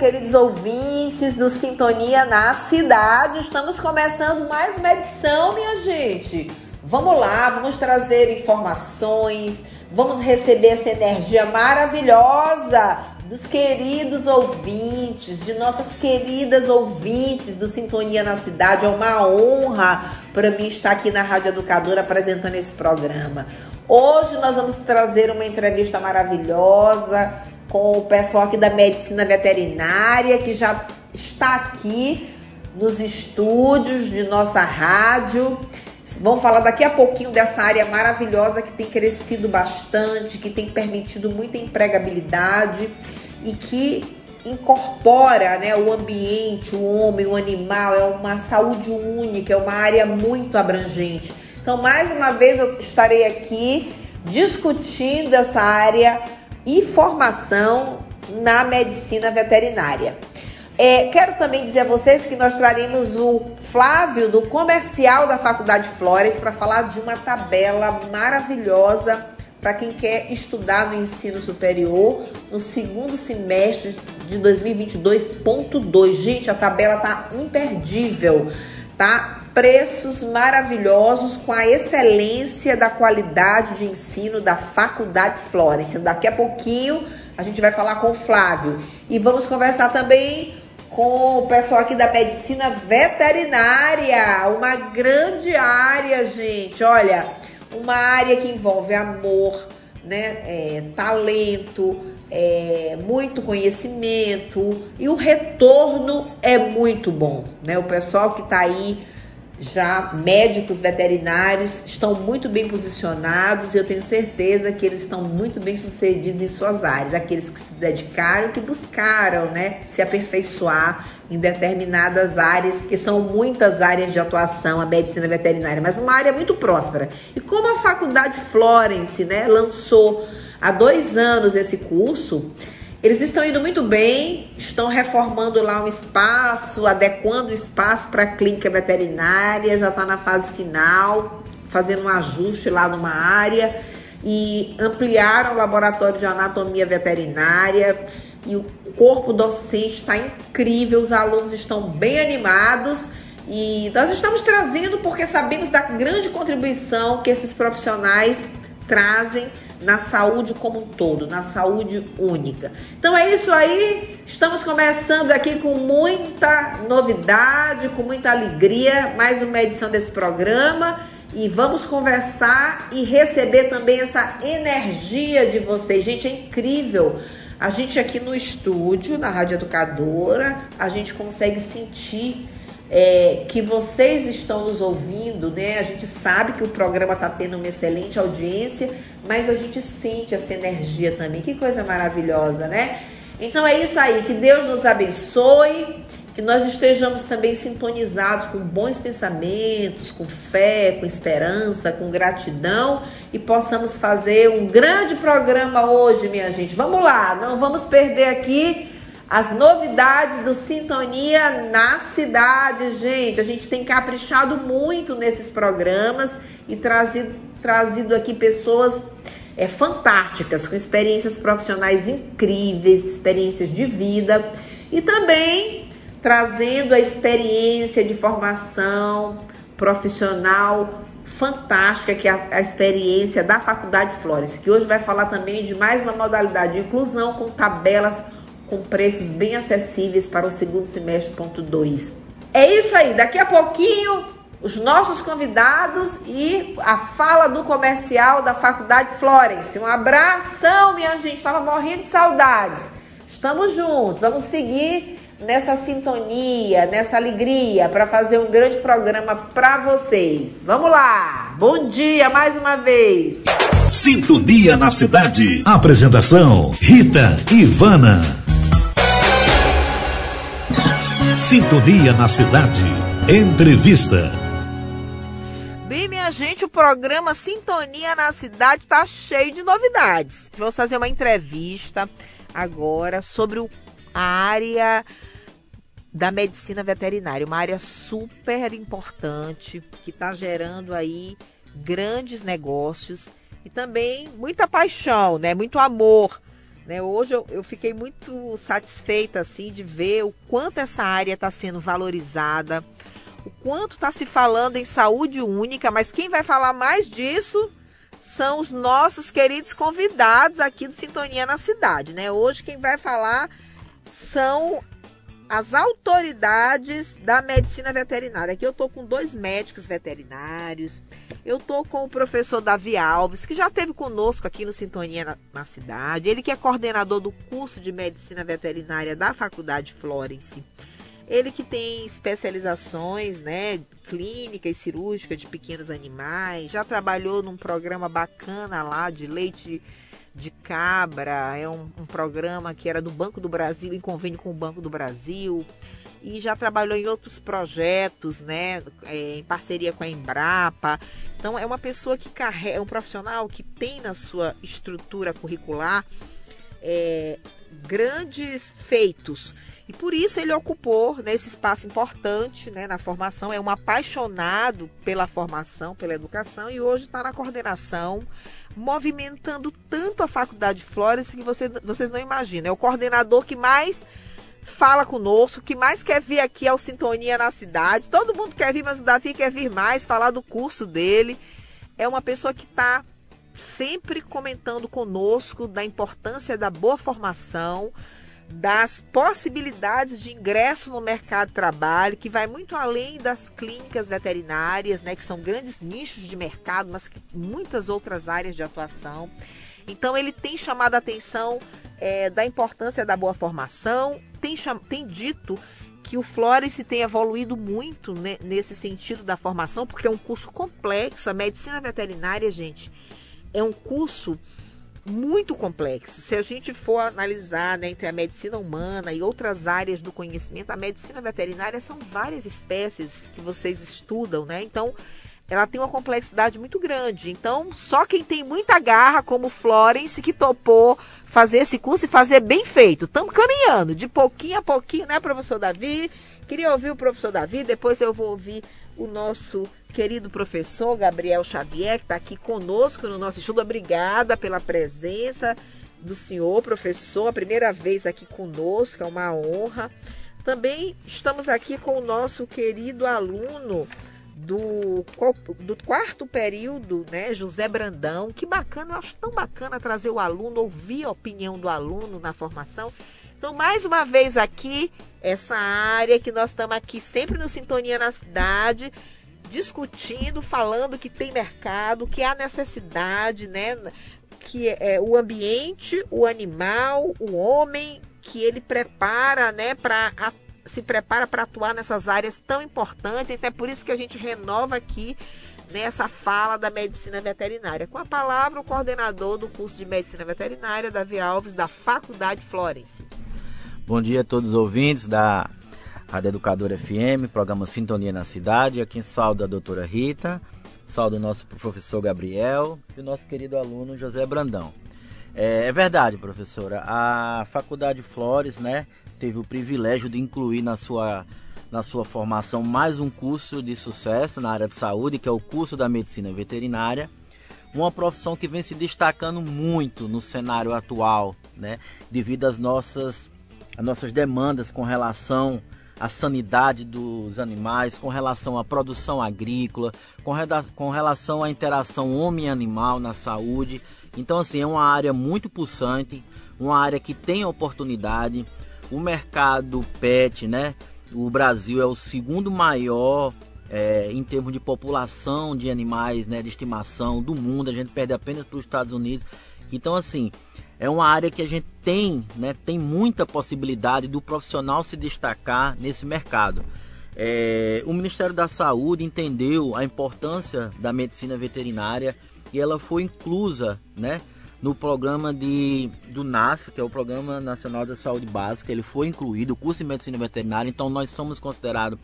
Queridos ouvintes do Sintonia na Cidade. Estamos começando mais uma edição, minha gente. Vamos lá, vamos trazer informações, vamos receber essa energia maravilhosa dos queridos ouvintes, de nossas queridas ouvintes do Sintonia na Cidade. É uma honra para mim estar aqui na Rádio Educadora apresentando esse programa. Hoje nós vamos trazer uma entrevista maravilhosa com o pessoal aqui da Medicina Veterinária que já está aqui nos estúdios de nossa rádio. Vamos falar daqui a pouquinho dessa área maravilhosa que tem crescido bastante, que tem permitido muita empregabilidade e que incorpora né, o ambiente, o homem, o animal, é uma saúde única, é uma área muito abrangente. Então, mais uma vez, eu estarei aqui discutindo essa área e formação na medicina veterinária. É, quero também dizer a vocês que nós traremos o Flávio do comercial da Faculdade Flores para falar de uma tabela maravilhosa para quem quer estudar no ensino superior no segundo semestre de 2022.2. Gente, a tabela tá imperdível, tá? Preços maravilhosos com a excelência da qualidade de ensino da Faculdade Florence. Daqui a pouquinho a gente vai falar com o Flávio e vamos conversar também com o pessoal aqui da medicina veterinária, uma grande área, gente. Olha, uma área que envolve amor, né, é, talento, é, muito conhecimento e o retorno é muito bom, né? O pessoal que está aí já médicos veterinários estão muito bem posicionados e eu tenho certeza que eles estão muito bem sucedidos em suas áreas, aqueles que se dedicaram, que buscaram, né, se aperfeiçoar em determinadas áreas, porque são muitas áreas de atuação a medicina veterinária, mas uma área muito próspera. E como a Faculdade Florence, né, lançou há dois anos esse curso, eles estão indo muito bem, estão reformando lá um espaço, adequando o espaço para a clínica veterinária, já está na fase final, fazendo um ajuste lá numa área. E ampliaram o laboratório de anatomia veterinária. E o corpo docente está incrível, os alunos estão bem animados. E nós estamos trazendo porque sabemos da grande contribuição que esses profissionais trazem na saúde como um todo, na saúde única. Então é isso aí, estamos começando aqui com muita novidade, com muita alegria, mais uma edição desse programa e vamos conversar e receber também essa energia de vocês. Gente, é incrível. A gente aqui no estúdio, na Rádio Educadora, a gente consegue sentir é, que vocês estão nos ouvindo, né? A gente sabe que o programa está tendo uma excelente audiência, mas a gente sente essa energia também. Que coisa maravilhosa, né? Então é isso aí. Que Deus nos abençoe, que nós estejamos também sintonizados com bons pensamentos, com fé, com esperança, com gratidão e possamos fazer um grande programa hoje, minha gente. Vamos lá, não vamos perder aqui as novidades do Sintonia na cidade, gente. A gente tem caprichado muito nesses programas e trazido, trazido aqui pessoas é, fantásticas, com experiências profissionais incríveis, experiências de vida e também trazendo a experiência de formação profissional fantástica, que é a, a, experiência da Faculdade Flores, que hoje vai falar também de mais uma modalidade de inclusão com tabelas com preços bem acessíveis para o segundo semestre, ponto 2. É isso aí, daqui a pouquinho os nossos convidados e a fala do comercial da Faculdade Florence. Um abração, minha gente, estava morrendo de saudades. Estamos juntos, vamos seguir nessa sintonia, nessa alegria para fazer um grande programa para vocês. Vamos lá! Bom dia mais uma vez. Sintonia na cidade. Apresentação: Rita Ivana. Sintonia na cidade. Entrevista. Bem, minha gente, o programa Sintonia na Cidade está cheio de novidades. Vamos fazer uma entrevista agora sobre o, a área da medicina veterinária, uma área super importante que está gerando aí grandes negócios e também muita paixão, né? Muito amor. Né? Hoje eu, eu fiquei muito satisfeita assim de ver o quanto essa área está sendo valorizada, o quanto está se falando em saúde única, mas quem vai falar mais disso são os nossos queridos convidados aqui do Sintonia na Cidade, né? Hoje quem vai falar são as autoridades da medicina veterinária. Aqui eu estou com dois médicos veterinários, eu estou com o professor Davi Alves, que já esteve conosco aqui no Sintonia na, na, cidade, ele que é coordenador do curso de medicina veterinária da Faculdade Florence. Ele que tem especializações, né, clínica e cirúrgica de pequenos animais, já trabalhou num programa bacana lá de leite de cabra, é um, um, programa que era do Banco do Brasil, em convênio com o Banco do Brasil, e já trabalhou em outros projetos, né, é, em parceria com a Embrapa. Então é uma pessoa que carrega, é um profissional que tem na sua estrutura curricular é, grandes feitos. E por isso ele ocupou nesse espaço importante né, na formação, é um apaixonado pela formação, pela educação, e hoje está na coordenação movimentando tanto a Faculdade Flores que você, vocês não imaginam. É o coordenador que mais fala conosco, que mais quer vir aqui ao Sintonia na cidade. Todo mundo quer vir, mas o Davi quer vir mais, falar do curso dele. É uma pessoa que está sempre comentando conosco da importância da boa formação, das possibilidades de ingresso no mercado de trabalho, que vai muito além das clínicas veterinárias, né, que são grandes nichos de mercado, mas muitas outras áreas de atuação. Então ele tem chamado a atenção é, da importância da boa formação, tem, tem dito que o Florence tem evoluído muito né, nesse sentido da formação, porque é um curso complexo. A medicina veterinária, gente, é um curso muito complexo. Se a gente for analisar né, entre a medicina humana e outras áreas do conhecimento, a medicina veterinária são várias espécies que vocês estudam, né? Então, ela tem uma complexidade muito grande. Então, só quem tem muita garra, como Florence, que topou fazer esse curso e fazer bem feito. Estamos caminhando, de pouquinho a pouquinho, né, professor Davi? Queria ouvir o professor Davi, depois eu vou ouvir o nosso querido professor Gabriel Xavier, que está aqui conosco no nosso estudo. Obrigada pela presença do senhor, professor, a primeira vez aqui conosco, é uma honra. Também estamos aqui com o nosso querido aluno do, do quarto período, né, José Brandão. Que bacana, eu acho tão bacana trazer o aluno, ouvir a opinião do aluno na formação. Então, mais uma vez aqui, essa área que nós estamos aqui sempre no Sintonia na Cidade, discutindo, falando que tem mercado, que há necessidade, né? Que é o ambiente, o animal, o homem, que ele prepara, né, para se prepara para atuar nessas áreas tão importantes. Então é por isso que a gente renova aqui nessa fala da medicina veterinária. Com a palavra, o coordenador do curso de medicina veterinária, Davi Alves, da Faculdade Florence. Bom dia a todos os ouvintes da Rádio Educadora FM, programa Sintonia na Cidade. Aqui saldo a doutora Rita, saldo o nosso professor Gabriel e o nosso querido aluno José Brandão. É, é, verdade, professora. A Faculdade Flores, né, teve o privilégio de incluir na sua, na sua formação mais um curso de sucesso na área de saúde, que é o curso da medicina veterinária. Uma profissão que vem se destacando muito no cenário atual, né, devido às nossas, às nossas demandas com relação à sanidade dos animais, com relação à produção agrícola, com, com relação à interação homem-animal na saúde. Então, assim, é uma área muito pulsante, uma área que tem oportunidade. O mercado pet, né? O Brasil é o segundo maior é, em termos de população de animais né, de estimação do mundo. A gente perde apenas para os Estados Unidos. Então, assim, é uma área que a gente tem, né, tem muita possibilidade do profissional se destacar nesse mercado. É, o Ministério da Saúde entendeu a importância da medicina veterinária e ela foi inclusa né, no programa de, do NASF, que é o Programa Nacional da Saúde Básica. Ele foi incluído, o curso de Medicina Veterinária, então nós somos considerados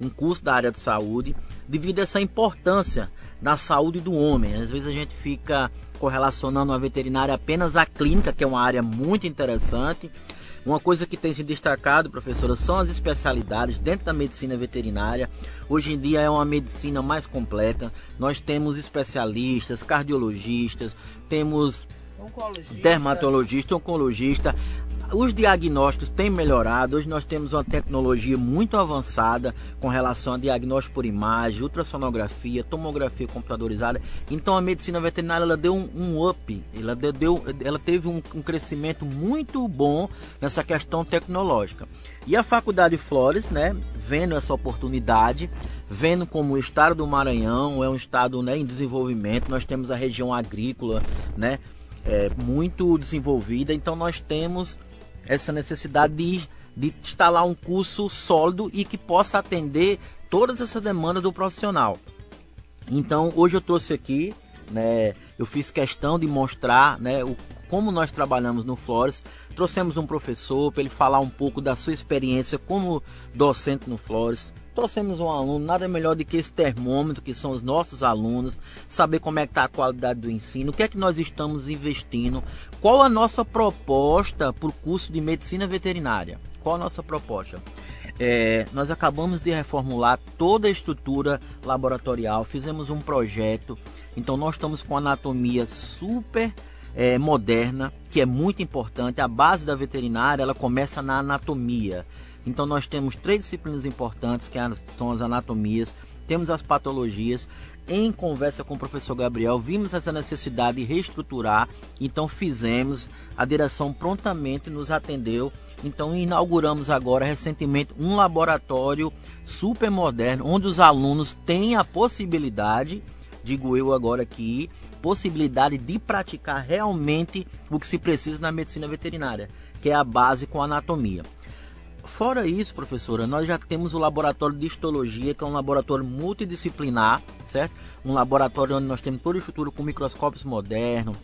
um curso da área de saúde, devido a essa importância na saúde do homem. Às vezes a gente fica correlacionando a veterinária apenas à clínica, que é uma área muito interessante. Uma coisa que tem se destacado, professora, são as especialidades dentro da medicina veterinária. Hoje em dia é uma medicina mais completa. Nós temos especialistas, cardiologistas, temos oncologista. dermatologista, oncologista os diagnósticos têm melhorado. Hoje nós temos uma tecnologia muito avançada com relação a diagnóstico por imagem, ultrassonografia, tomografia computadorizada. Então a medicina veterinária ela deu um, um up, ela, deu, ela teve um, um, crescimento muito bom nessa questão tecnológica. E a Faculdade Flores, né, vendo essa oportunidade, vendo como o estado do Maranhão é um estado né, em desenvolvimento, nós temos a região agrícola, né, é, muito desenvolvida, então nós temos essa necessidade de, de instalar um curso sólido e que possa atender todas essas demandas do profissional. Então, hoje eu trouxe aqui, né, eu fiz questão de mostrar né, o, como nós trabalhamos no Flores. Trouxemos um professor para ele falar um pouco da sua experiência como docente no Flores. Trouxemos um aluno, nada melhor do que esse termômetro, que são os nossos alunos, saber como é que está a qualidade do ensino, o que é que nós estamos investindo, qual a nossa proposta para o curso de medicina veterinária. Qual a nossa proposta? É, nós acabamos de reformular toda a estrutura laboratorial, fizemos um projeto, então nós estamos com anatomia super é, moderna, que é muito importante. A base da veterinária ela começa na anatomia. Então nós temos três disciplinas importantes, que são as anatomias, temos as patologias. Em conversa com o professor Gabriel, vimos essa necessidade de reestruturar, então fizemos, a direção prontamente nos atendeu. Então inauguramos agora recentemente um laboratório super moderno, onde os alunos têm a possibilidade, digo eu agora aqui, possibilidade de praticar realmente o que se precisa na medicina veterinária, que é a base com anatomia. Fora isso, professora, nós já temos o laboratório de histologia, que é um laboratório multidisciplinar, certo? Um laboratório onde nós temos toda a estrutura com microscópios modernos,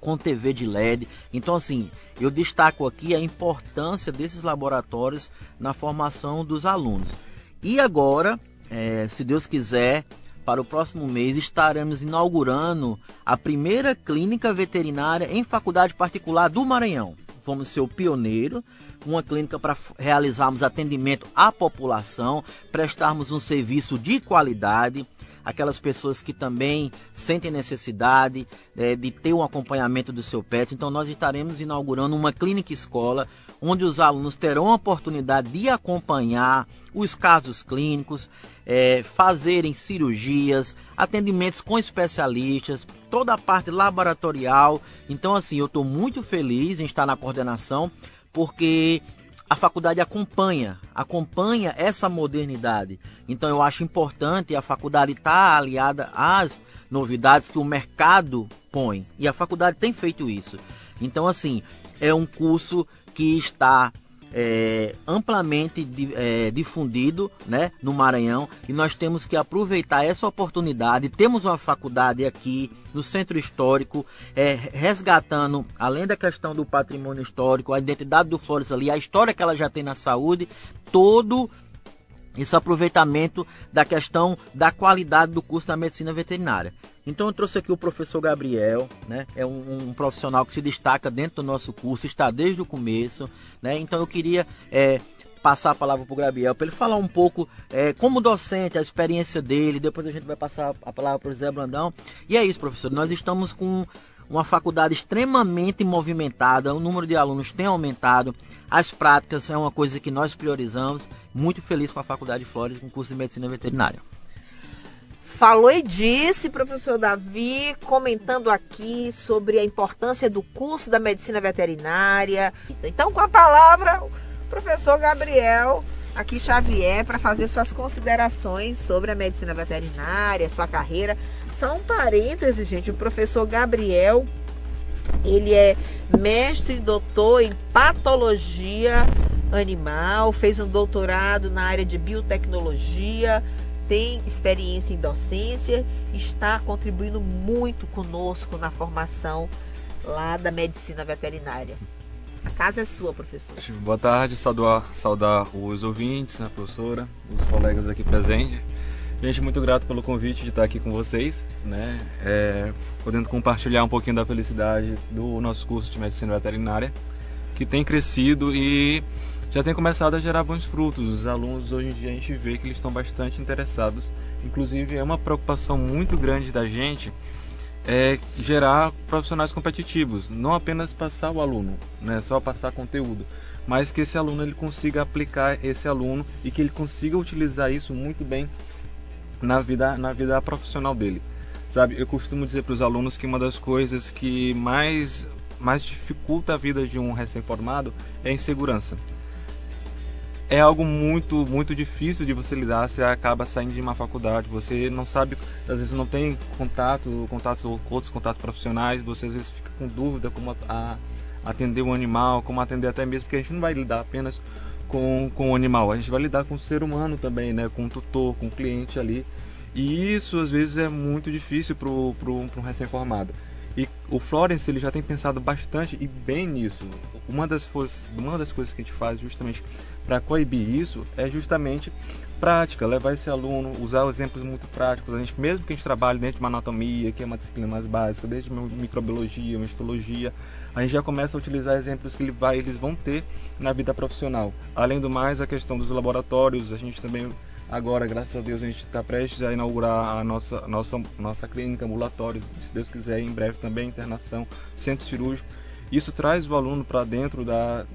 com TV de LED. Então, assim, eu destaco aqui a importância desses laboratórios na formação dos alunos. E agora, é, se Deus quiser, para o próximo mês estaremos inaugurando a primeira clínica veterinária em faculdade particular do Maranhão. Vamos ser o pioneiro uma clínica para realizarmos atendimento à população, prestarmos um serviço de qualidade, aquelas pessoas que também sentem necessidade é, de ter um acompanhamento do seu pet. Então, nós estaremos inaugurando uma clínica escola onde os alunos terão a oportunidade de acompanhar os casos clínicos, é, fazerem cirurgias, atendimentos com especialistas, toda a parte laboratorial. Então, assim, eu estou muito feliz em estar na coordenação porque a faculdade acompanha, acompanha essa modernidade. Então eu acho importante a faculdade estar tá aliada às novidades que o mercado põe. E a faculdade tem feito isso. Então assim, é um curso que está é, amplamente é, difundido né, no Maranhão e nós temos que aproveitar essa oportunidade. Temos uma faculdade aqui no centro histórico, é, resgatando, além da questão do patrimônio histórico, a identidade do Flores ali, a história que ela já tem na saúde, todo esse aproveitamento da questão da qualidade do curso da medicina veterinária. Então eu trouxe aqui o professor Gabriel, né? É um, um profissional que se destaca dentro do nosso curso, está desde o começo, né? Então eu queria é, passar a palavra para o Gabriel para ele falar um pouco é, como docente, a experiência dele. Depois a gente vai passar a palavra para o José Brandão. E é isso, professor. Nós estamos com uma faculdade extremamente movimentada, o número de alunos tem aumentado, as práticas é uma coisa que nós priorizamos. Muito feliz com a Faculdade de Flores, com o curso de Medicina Veterinária. Falou e disse, professor Davi, comentando aqui sobre a importância do curso da medicina veterinária. Então, com a palavra, o professor Gabriel aqui Xavier para fazer suas considerações sobre a medicina veterinária, sua carreira. Só um parêntese, gente, o professor Gabriel, ele é mestre e doutor em patologia animal, fez um doutorado na área de biotecnologia, tem experiência em docência, está contribuindo muito conosco na formação lá da medicina veterinária. A casa é sua, professor. Boa tarde, saudar, saudar os ouvintes, a professora, os colegas aqui presentes. Gente, muito grato pelo convite de estar aqui com vocês, né? É, podendo compartilhar um pouquinho da felicidade do nosso curso de medicina veterinária, que tem crescido e já tem começado a gerar bons frutos. Os alunos hoje em dia a gente vê que eles estão bastante interessados. Inclusive é uma preocupação muito grande da gente é gerar profissionais competitivos, não apenas passar o aluno, né, só passar conteúdo, mas que esse aluno ele consiga aplicar esse aluno e que ele consiga utilizar isso muito bem na vida na vida profissional dele. Sabe, eu costumo dizer para os alunos que uma das coisas que mais mais dificulta a vida de um recém-formado é a insegurança é algo muito muito difícil de você lidar você acaba saindo de uma faculdade você não sabe às vezes não tem contato contatos com outros contatos profissionais você às vezes fica com dúvida como a, atender o animal como atender até mesmo porque a gente não vai lidar apenas com, com o animal a gente vai lidar com o ser humano também né com o tutor com o cliente ali. E isso às vezes é muito difícil para um recém-formado. E o Florence ele já tem pensado bastante e bem nisso. Uma das, uma das coisas que a gente faz justamente para coibir isso é justamente prática, levar esse aluno, usar exemplos muito práticos. A gente, mesmo que a gente trabalhe dentro de uma anatomia, que é uma disciplina mais básica, desde microbiologia, histologia, a gente já começa a utilizar exemplos que ele vai, eles vão ter na vida profissional. Além do mais, a questão dos laboratórios, a gente também agora, graças a Deus, a gente está prestes a inaugurar a nossa, nossa, nossa clínica ambulatório, se Deus quiser, em breve também internação, centro cirúrgico. Isso traz o aluno para dentro da,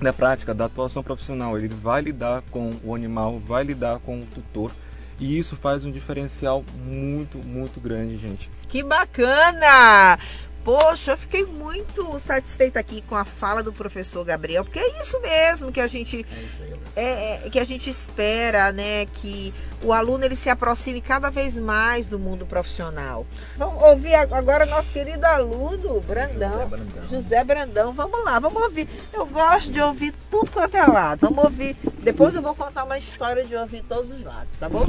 da prática, da atuação profissional. Ele vai lidar com o animal, vai lidar com o tutor. E isso faz um diferencial muito, muito grande, gente. Que bacana! Poxa, eu fiquei muito satisfeita aqui com a fala do professor Gabriel, porque é isso mesmo que a gente é, é, que a gente espera, né, que o aluno ele se aproxime cada vez mais do mundo profissional. Vamos ouvir agora nosso querido aluno Brandão, José Brandão. José Brandão. Vamos lá, vamos ouvir. Eu gosto de ouvir tudo quanto é lado. Vamos ouvir. Depois eu vou contar uma história de ouvir todos os lados, tá bom?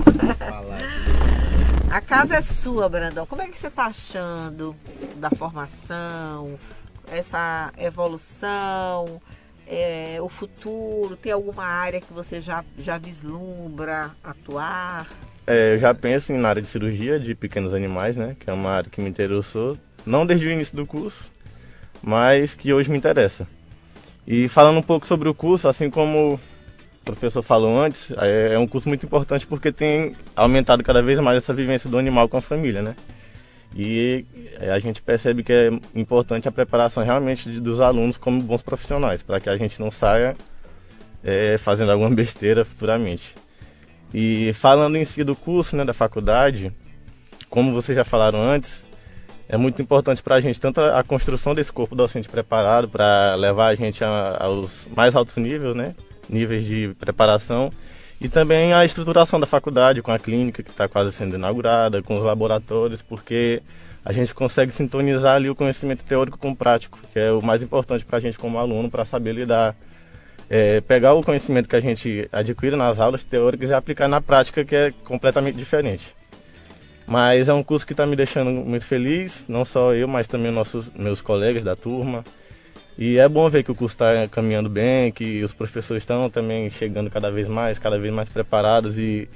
A casa é sua, Brandão. Como é que você está achando da formação, essa evolução, é, o futuro? Tem alguma área que você já, já vislumbra atuar? É, eu já penso na área de cirurgia de pequenos animais, né? Que é uma área que me interessou, não desde o início do curso, mas que hoje me interessa. E falando um pouco sobre o curso, assim como professor falou antes, é, é um curso muito importante porque tem aumentado cada vez mais essa vivência do animal com a família, né? E é, a gente percebe que é importante a preparação realmente dos alunos como bons profissionais, para que a gente não saia é, fazendo alguma besteira futuramente. E falando em si do curso, né, da faculdade, como vocês já falaram antes, é muito importante para a gente tanto a construção desse corpo docente preparado para levar a gente aos mais altos níveis, né, níveis de preparação e também a estruturação da faculdade com a clínica que está quase sendo inaugurada, com os laboratórios, porque a gente consegue sintonizar ali o conhecimento teórico com o prático, que é o mais importante para a gente como aluno para saber lidar, é, pegar o conhecimento que a gente adquire nas aulas teóricas e aplicar na prática, que é completamente diferente. Mas é um curso que está me deixando muito feliz, não só eu, mas também nossos meus colegas da turma. E é bom ver que o curso está caminhando bem, que os professores estão também chegando cada vez mais, cada vez mais preparados e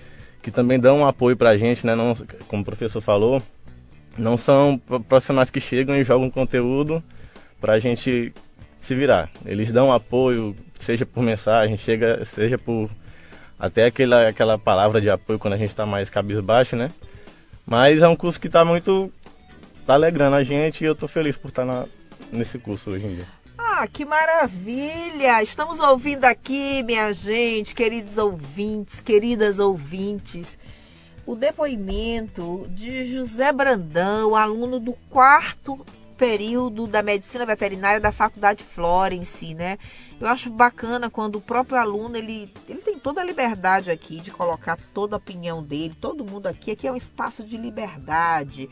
que também dão um apoio para a gente, né? Não, como o professor falou, não são profissionais que chegam e jogam conteúdo para a gente se virar. Eles dão apoio, seja por mensagem, chega, seja por até aquela, aquela palavra de apoio quando a gente está mais cabisbaixo, né? Mas é um curso que está muito. tá alegrando a gente e eu estou feliz por estar tá nesse curso hoje em dia. Ah, que maravilha! Estamos ouvindo aqui, minha gente, queridos ouvintes, queridas ouvintes, o depoimento de José Brandão, aluno do quarto período da medicina veterinária da Faculdade Florence, né? Eu acho bacana quando o próprio aluno ele, ele tem toda a liberdade aqui de colocar toda a opinião dele, todo mundo aqui, aqui é um espaço de liberdade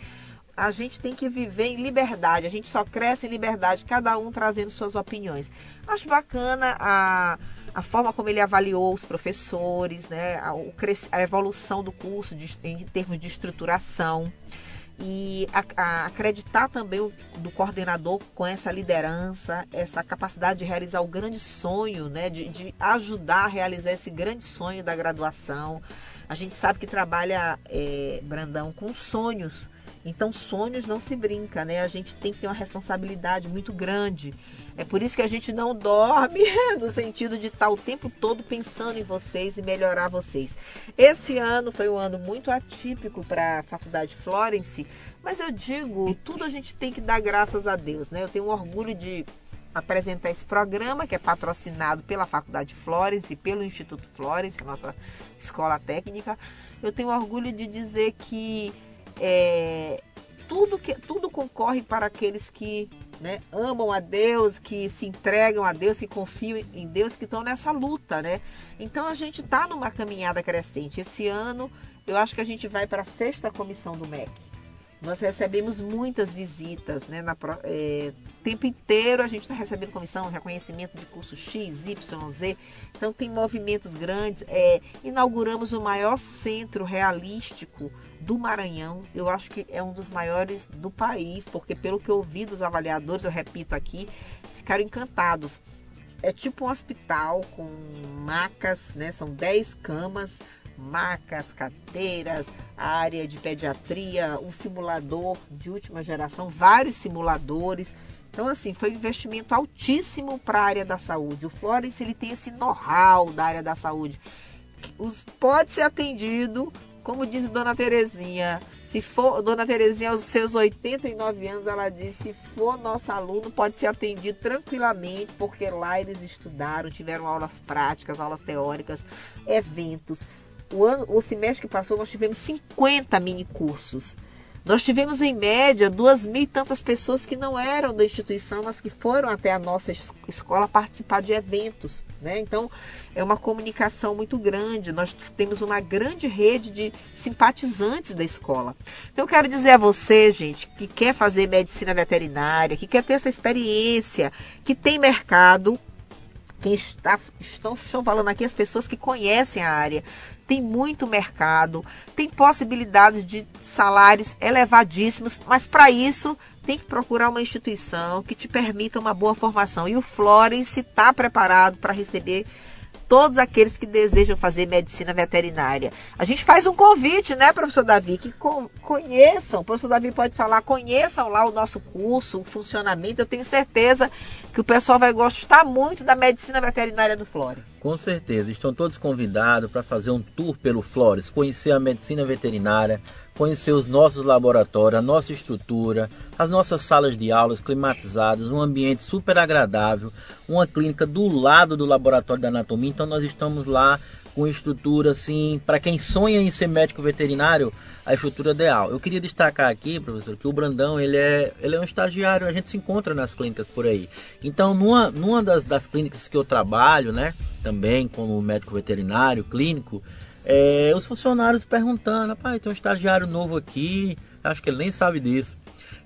a gente tem que viver em liberdade. A gente só cresce em liberdade, cada um trazendo suas opiniões. Acho bacana a, a forma como ele avaliou os professores, né? a, a evolução do curso de, em termos de estruturação. e a, a acreditar também o, do coordenador com essa liderança, essa capacidade de realizar o grande sonho, né, de, de ajudar a realizar esse grande sonho da graduação. A gente sabe que trabalha, é, Brandão, com sonhos. Então, sonhos não se brinca, né? A gente tem que ter uma responsabilidade muito grande. É por isso que a gente não dorme, no sentido de estar o tempo todo pensando em vocês e melhorar vocês. Esse ano foi um ano muito atípico para a Faculdade Florence, mas eu digo, tudo a gente tem que dar graças a Deus, né? Eu tenho um orgulho de apresentar esse programa que é patrocinado pela Faculdade Florence e pelo Instituto Florence, a nossa escola técnica. Eu tenho orgulho de dizer que é, tudo, que, tudo concorre para aqueles que né, amam a Deus, que se entregam a Deus, que confiam em Deus, que estão nessa luta, né? Então a gente está numa caminhada crescente. Esse ano eu acho que a gente vai para a sexta comissão do MEC. Nós recebemos muitas visitas, né? Na, é, tempo inteiro a gente está recebendo comissão, reconhecimento de curso X, Y, Z. Então tem movimentos grandes. É, inauguramos o maior centro realístico do Maranhão. Eu acho que é um dos maiores do país, porque pelo que eu ouvi dos avaliadores, eu repito aqui, ficaram encantados. É tipo um hospital com macas, né? São 10 camas macas, cadeiras, área de pediatria, um simulador de última geração, vários simuladores. Então, assim, foi um investimento altíssimo para a área da saúde. O Florence ele tem esse know-how da área da saúde. Os, pode ser atendido, como diz Dona Terezinha. Se for, Dona Terezinha, aos seus 89 anos, ela disse: se for nosso aluno, pode ser atendido tranquilamente, porque lá eles estudaram, tiveram aulas práticas, aulas teóricas, eventos. O, ano, o semestre que passou, nós tivemos 50 mini cursos. Nós tivemos, em média, duas mil e tantas pessoas que não eram da instituição, mas que foram até a nossa escola participar de eventos. Né? Então, é uma comunicação muito grande. Nós temos uma grande rede de simpatizantes da escola. Então, eu quero dizer a você, gente, que quer fazer medicina veterinária, que quer ter essa experiência, que tem mercado, quem está, estão, estão falando aqui as pessoas que conhecem a área, tem muito mercado, tem possibilidades de salários elevadíssimos, mas para isso tem que procurar uma instituição que te permita uma boa formação. E o Florence está preparado para receber todos aqueles que desejam fazer medicina veterinária. A gente faz um convite, né, professor Davi, que conheçam, o professor Davi pode falar, conheçam lá o nosso curso, o funcionamento. Eu tenho certeza que o pessoal vai gostar muito da medicina veterinária do Flores. Com certeza, estão todos convidados para fazer um tour pelo Flores, conhecer a medicina veterinária, conhecer os nossos laboratórios, a nossa estrutura, as nossas salas de aulas climatizadas, um ambiente super agradável, uma clínica do lado do laboratório da anatomia. Então nós estamos lá com estrutura assim, para quem sonha em ser médico veterinário, a estrutura ideal. Eu queria destacar aqui, professor, que o Brandão ele é, ele é um estagiário, a gente se encontra nas clínicas por aí. Então, numa, numa das, das clínicas que eu trabalho, né, também como médico veterinário, clínico, é, os funcionários perguntando, pai, tem um estagiário novo aqui, acho que ele nem sabe disso.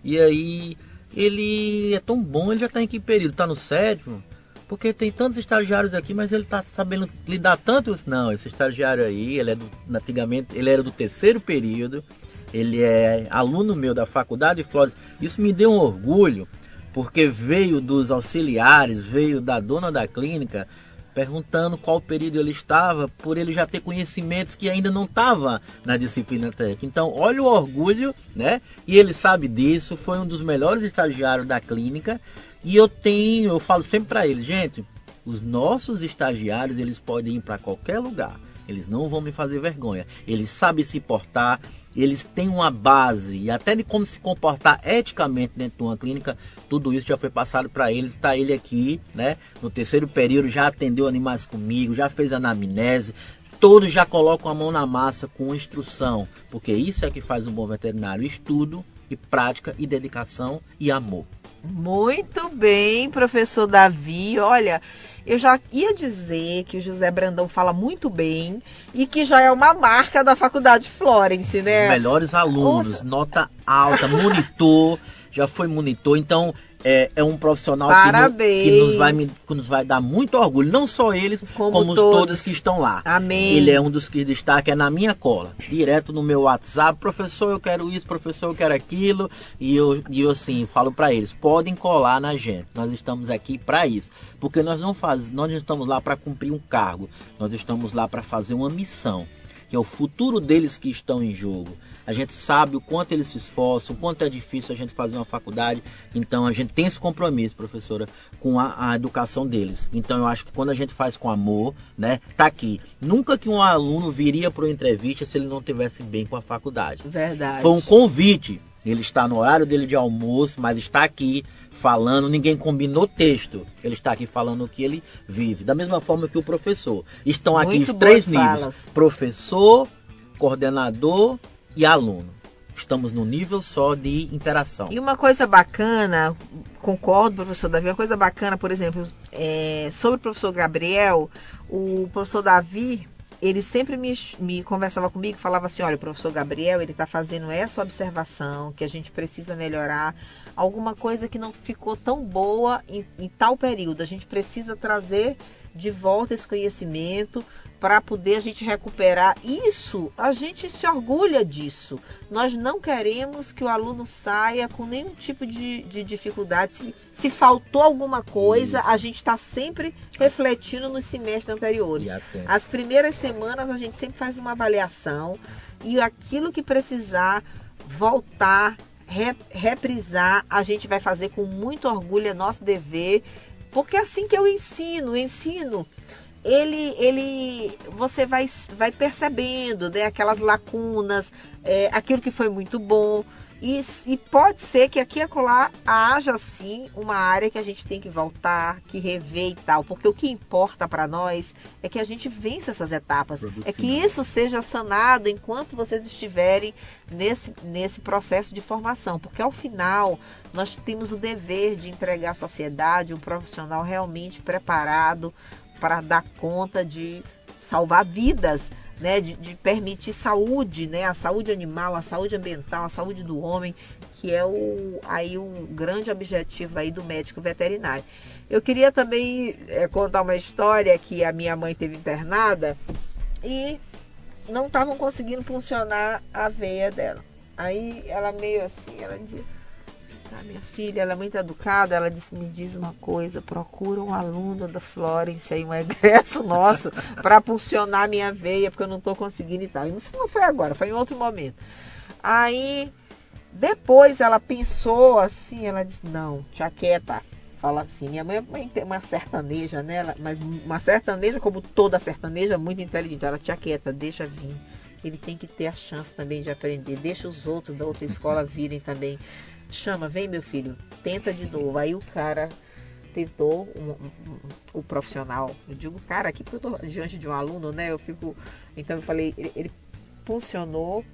E aí ele é tão bom, ele já está em que período? Está no sétimo? Porque tem tantos estagiários aqui, mas ele está sabendo lidar tanto. Não, esse estagiário aí, ele é do, antigamente, ele era do terceiro período, ele é aluno meu da faculdade de Flores. Isso me deu um orgulho, porque veio dos auxiliares, veio da dona da clínica, perguntando qual período ele estava, por ele já ter conhecimentos que ainda não estava na disciplina técnica. Então, olha o orgulho, né? E ele sabe disso, foi um dos melhores estagiários da clínica. E eu tenho, eu falo sempre para ele, gente, os nossos estagiários, eles podem ir para qualquer lugar. Eles não vão me fazer vergonha. Eles sabem se portar, eles têm uma base e até de como se comportar eticamente dentro de uma clínica, tudo isso já foi passado para eles. Está ele aqui, né? No terceiro período já atendeu animais comigo, já fez anamnese. Todos já colocam a mão na massa com instrução, porque isso é que faz um bom veterinário: estudo e prática e dedicação e amor. Muito bem, professor Davi. Olha, eu já ia dizer que o José Brandão fala muito bem e que já é uma marca da Faculdade Florence, né? Os melhores alunos, nota alta, monitor, já foi monitor. Então, é, é um profissional que, Parabéns. no- que nos vai, que nos vai dar muito orgulho. Não só eles, Como como, todos. todos. que estão lá. Amém. Ele é um dos que destaca é na minha cola. Direto no meu WhatsApp, professor, eu quero isso, professor, eu quero aquilo. E eu, e eu assim, falo para eles, podem colar na gente. Nós estamos aqui para isso. Porque nós não faz, nós não estamos lá para cumprir um cargo. Nós estamos lá para fazer uma missão. Que é o futuro deles que estão em jogo. A gente sabe o quanto eles se esforçam, o quanto é difícil a gente fazer uma faculdade. Então a gente tem esse compromisso, professora, com a, a educação deles. Então eu acho que quando a gente faz com amor, né, tá aqui. Nunca que um aluno viria para uma entrevista se ele não tivesse bem com a faculdade. Verdade. Foi um convite. Ele está no horário dele de almoço, mas está aqui falando. Ninguém combinou texto. Ele está aqui falando o que ele vive. Da mesma forma que o professor. Estão aqui Muito os três níveis: falas. professor, coordenador e aluno. Estamos no nível só de interação. E uma coisa bacana, concordo, professor Davi, uma coisa bacana, por exemplo, é, sobre o professor Gabriel, o professor Davi, ele sempre me, me conversava comigo, falava assim, olha, o professor Gabriel, ele está fazendo essa observação, que a gente precisa melhorar, alguma coisa que não ficou tão boa em, em tal período, a gente precisa trazer de volta esse conhecimento para poder a gente recuperar isso, a gente se orgulha disso. Nós não queremos que o aluno saia com nenhum tipo de, de dificuldade. Se, se faltou alguma coisa, Isso. a gente está sempre refletindo nos semestres anteriores. As primeiras semanas a gente sempre faz uma avaliação e aquilo que precisar voltar, re- reprisar, a gente vai fazer com muito orgulho, é nosso dever, porque é assim que eu ensino, ensino ele, ele, você vai, vai percebendo, né, aquelas lacunas, é, aquilo que foi muito bom. E, e pode ser que aqui e acolá haja sim uma área que a gente tem que voltar, que rever e tal. Porque o que importa para nós é que a gente vença essas etapas. É que isso seja sanado enquanto vocês estiverem nesse, nesse processo de formação. Porque ao final nós temos o dever de entregar à sociedade um profissional realmente preparado para dar conta de salvar vidas né, de, de permitir saúde, né, a saúde animal, a saúde ambiental, a saúde do homem, que é o, aí um grande objetivo aí do médico veterinário. Eu queria também é, contar uma história que a minha mãe teve internada e não estavam conseguindo funcionar a veia dela. Aí ela meio assim, ela dizia, tá, minha filha, ela é muito educada, ela disse, me diz uma coisa, procura um aluno da Florence aí, um egresso nosso, para funcionar minha veia, porque eu não estou conseguindo e tal. Isso não foi agora, foi em outro momento. Aí, depois ela pensou assim, ela disse, não, tia quieta. Fala assim, minha mãe é uma sertaneja, né? Mas uma sertaneja, como toda sertaneja, muito inteligente. Ela, tia quieta, deixa vir. Ele tem que ter a chance também de aprender. Deixa os outros da outra escola virem também. Chama, vem meu filho, tenta de novo. Aí o cara tentou, um- um- um- o profissional, eu digo cara aqui porque eu tô diante de um aluno, né? Eu fico. Então eu falei, ele, ele funcionou.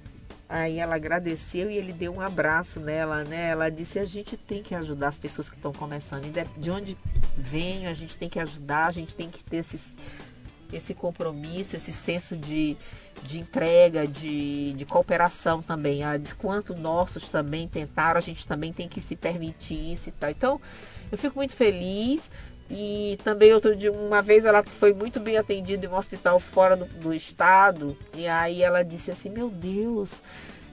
Aí ela agradeceu e ele deu um abraço nela, né? Ela disse: a gente tem que ajudar as pessoas que estão começando. De onde vem, a gente tem que ajudar, a gente tem que ter esses, esse compromisso, esse senso de, de entrega, de, de cooperação também. Ela diz quanto nossos também tentaram, a gente também tem que se permitir isso e tal. Então, eu fico muito feliz. E também outro dia, uma vez ela foi muito bem atendida em um hospital fora do, do estado. E aí ela disse assim, meu Deus,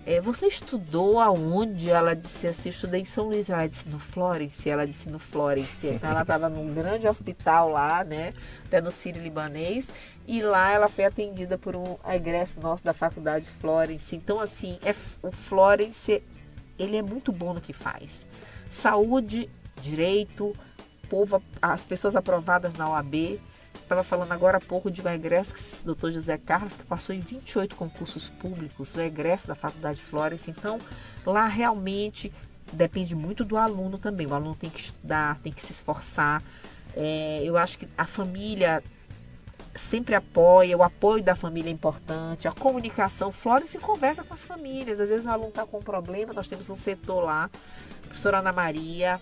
é, você estudou aonde? Ela disse assim, estudei em São Luís. Ela disse no Florence. Ela disse no Florence. Então ela estava num grande hospital lá, né? Até no Sírio Libanês. E lá ela foi atendida por um egresso nosso da faculdade Florence. Então, assim, é, o Florence, ele é muito bom no que faz. Saúde, direito, povo, as pessoas aprovadas na OAB. Estava falando agora há pouco de um egresso, doutor José Carlos, que passou em 28 concursos públicos, o egresso da Faculdade Florence. Então, lá realmente depende muito do aluno também. O aluno tem que estudar, tem que se esforçar. É, eu acho que a família sempre apoia, o apoio da família é importante, a comunicação. Florence conversa com as famílias. Às vezes o aluno está com um problema, nós temos um setor lá, a professora Ana Maria,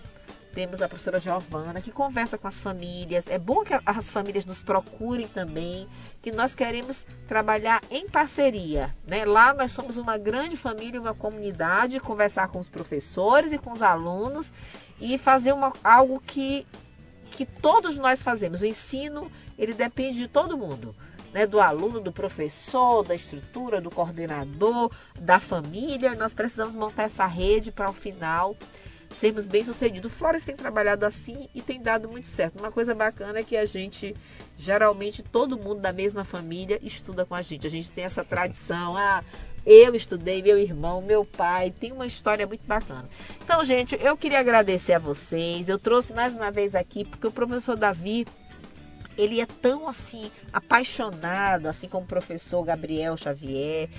temos a professora Giovana, que conversa com as famílias. É bom que as famílias nos procurem também, que nós queremos trabalhar em parceria. Né? Lá nós somos uma grande família, uma comunidade, conversar com os professores e com os alunos e fazer uma, algo que, que todos nós fazemos. O ensino, ele depende de todo mundo. Né, do aluno, do professor, da estrutura, do coordenador, da família. Nós precisamos montar essa rede para, ao final, sermos bem-sucedidos. O Flores tem trabalhado assim e tem dado muito certo. Uma coisa bacana é que a gente, geralmente, todo mundo da mesma família estuda com a gente. A gente tem essa tradição. Ah, eu estudei, meu irmão, meu pai, tem uma história muito bacana. Então, gente, eu queria agradecer a vocês. Eu trouxe mais uma vez aqui porque o professor Davi ele é tão assim apaixonado, assim como o professor Gabriel Xavier,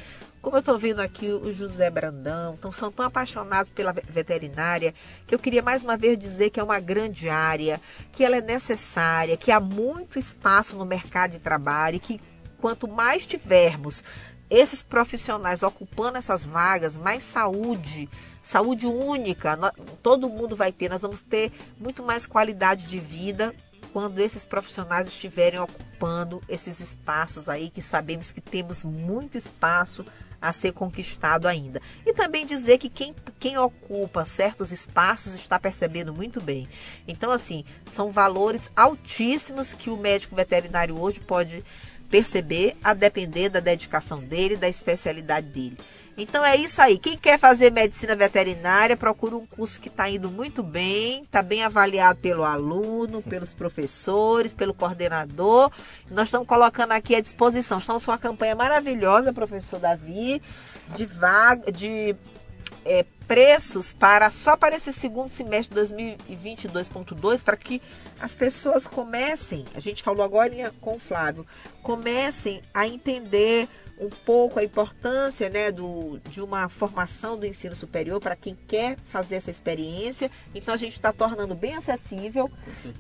como eu estou vendo aqui o José Brandão, então são tão apaixonados pela veterinária que eu queria mais uma vez dizer que é uma grande área, que ela é necessária, que há muito espaço no mercado de trabalho e que quanto mais tivermos esses profissionais ocupando essas vagas, mais saúde, saúde única, todo mundo vai ter. Nós vamos ter muito mais qualidade de vida quando esses profissionais estiverem ocupando esses espaços aí, que sabemos que temos muito espaço a ser conquistado ainda. E também dizer que quem, quem ocupa certos espaços está percebendo muito bem. Então, assim, são valores altíssimos que o médico veterinário hoje pode perceber a depender da dedicação dele, da especialidade dele. Então é isso aí. Quem quer fazer medicina veterinária, procura um curso que está indo muito bem, está bem avaliado pelo aluno, pelos professores, pelo coordenador. Nós estamos colocando aqui à disposição. Estamos com uma campanha maravilhosa, professor Davi, de vaga, de é, preços para só para esse segundo semestre de 2022.2 para que as pessoas comecem, a gente falou agora com o Flávio, comecem a entender um pouco a importância né, do, de uma formação do ensino superior para quem quer fazer essa experiência. Então a gente está tornando bem acessível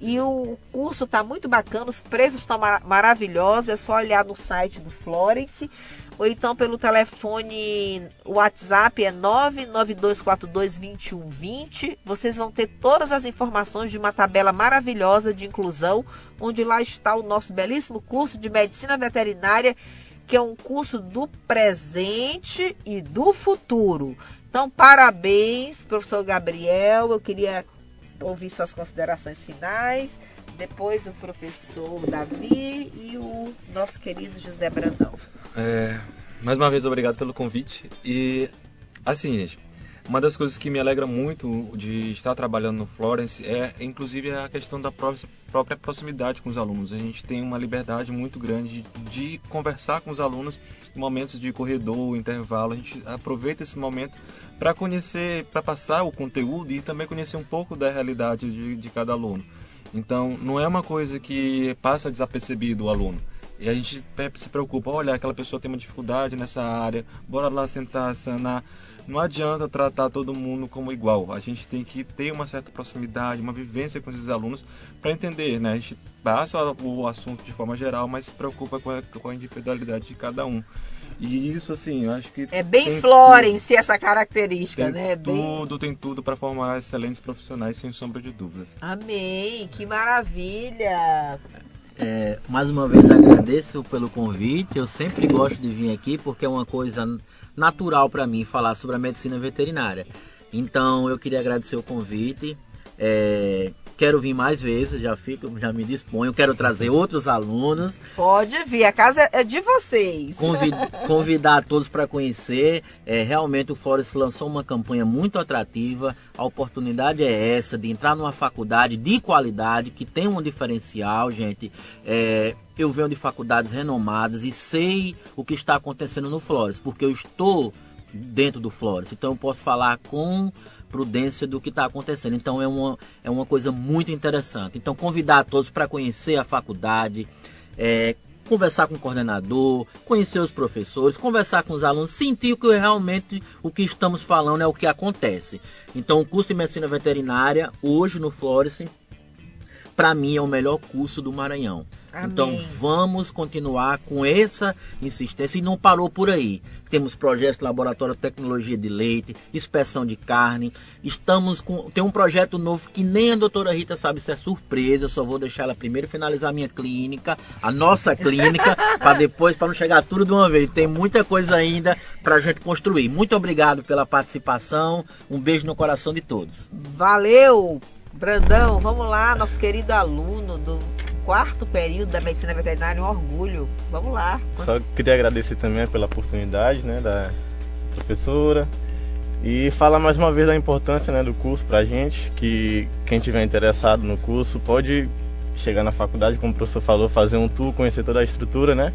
e o curso está muito bacana, os preços estão mar maravilhosos, é só olhar no site do Florence ou então pelo telefone WhatsApp é 992422120. Vocês vão ter todas as informações de uma tabela maravilhosa de inclusão, onde lá está o nosso belíssimo curso de medicina veterinária que é um curso do presente e do futuro. Então, parabéns, professor Gabriel. Eu queria ouvir suas considerações finais. Depois o professor Davi e o nosso querido José Brandão. É, mais uma vez, obrigado pelo convite. E, assim, gente, uma das coisas que me alegra muito de estar trabalhando no Florence é, inclusive, a questão da própria proximidade com os alunos. A gente tem uma liberdade muito grande de conversar com os alunos em momentos de corredor, intervalo. A gente aproveita esse momento para conhecer, para passar o conteúdo e também conhecer um pouco da realidade de, de cada aluno. Então, não é uma coisa que passa desapercebido o aluno. E a gente se preocupa, olha, aquela pessoa tem uma dificuldade nessa área, bora lá sentar, sanar não adianta tratar todo mundo como igual. A gente tem que ter uma certa proximidade, uma vivência com esses alunos para entender, né? A gente passa o assunto de forma geral, mas se preocupa com a, com a individualidade de cada um. E isso, assim, eu acho que. É bem Florence tudo, essa característica, tem né? Tudo, bem... tem tudo para formar excelentes profissionais, sem sombra de dúvidas. Amém, que maravilha! É, mais uma vez agradeço pelo convite. Eu sempre gosto de vir aqui porque é uma coisa natural para mim falar sobre a medicina veterinária. Então eu queria agradecer o convite. É, quero vir mais vezes, já fico, já me disponho, quero trazer outros alunos. Pode vir, a casa é de vocês. Convid, convidar todos para conhecer. É, realmente o Forest lançou uma campanha muito atrativa. A oportunidade é essa de entrar numa faculdade de qualidade que tem um diferencial, gente. É, eu venho de faculdades renomadas e sei o que está acontecendo no Flores, porque eu estou dentro do Flores. Então eu posso falar com prudência do que está acontecendo. Então é uma, é uma coisa muito interessante. Então convidar todos para conhecer a faculdade, é, conversar com o coordenador, conhecer os professores, conversar com os alunos, sentir que realmente o que estamos falando é o que acontece. Então o curso de medicina veterinária hoje no Flores para mim é o melhor curso do Maranhão. Amém. Então vamos continuar com essa insistência e não parou por aí. Temos projetos de laboratório de tecnologia de leite, inspeção de carne. Estamos com tem um projeto novo que nem a doutora Rita sabe se é surpresa. Eu só vou deixar ela primeiro finalizar a minha clínica, a nossa clínica, para depois para não chegar tudo de uma vez. Tem muita coisa ainda para a gente construir. Muito obrigado pela participação. Um beijo no coração de todos. Valeu. Brandão, vamos lá, nosso querido aluno do quarto período da medicina veterinária, um orgulho. Vamos lá. Só queria agradecer também pela oportunidade, né, da professora e falar mais uma vez da importância, né, do curso pra gente, que quem tiver interessado no curso pode chegar na faculdade, como o professor falou, fazer um tour, conhecer toda a estrutura, né?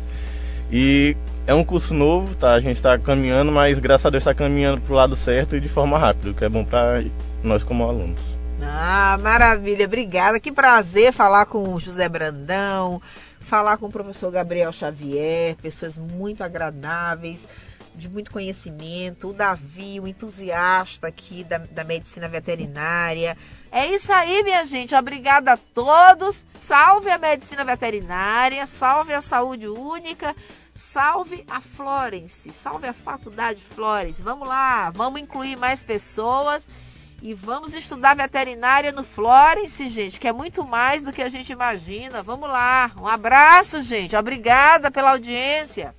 E é um curso novo, tá? A gente está caminhando, mas graças a Deus está caminhando para o lado certo e de forma rápida, o que é bom para nós como alunos. Ah, maravilha, obrigada. Que prazer falar com o José Brandão, falar com o professor Gabriel Xavier, pessoas muito agradáveis, de muito conhecimento. O Davi, o entusiasta aqui da, da medicina veterinária. É isso aí, minha gente. Obrigada a todos. Salve a medicina veterinária, salve a saúde única. Salve a Florence, salve a Faculdade Florence. Vamos lá, vamos incluir mais pessoas e vamos estudar veterinária no Florence, gente, que é muito mais do que a gente imagina. Vamos lá, um abraço, gente. Obrigada pela audiência.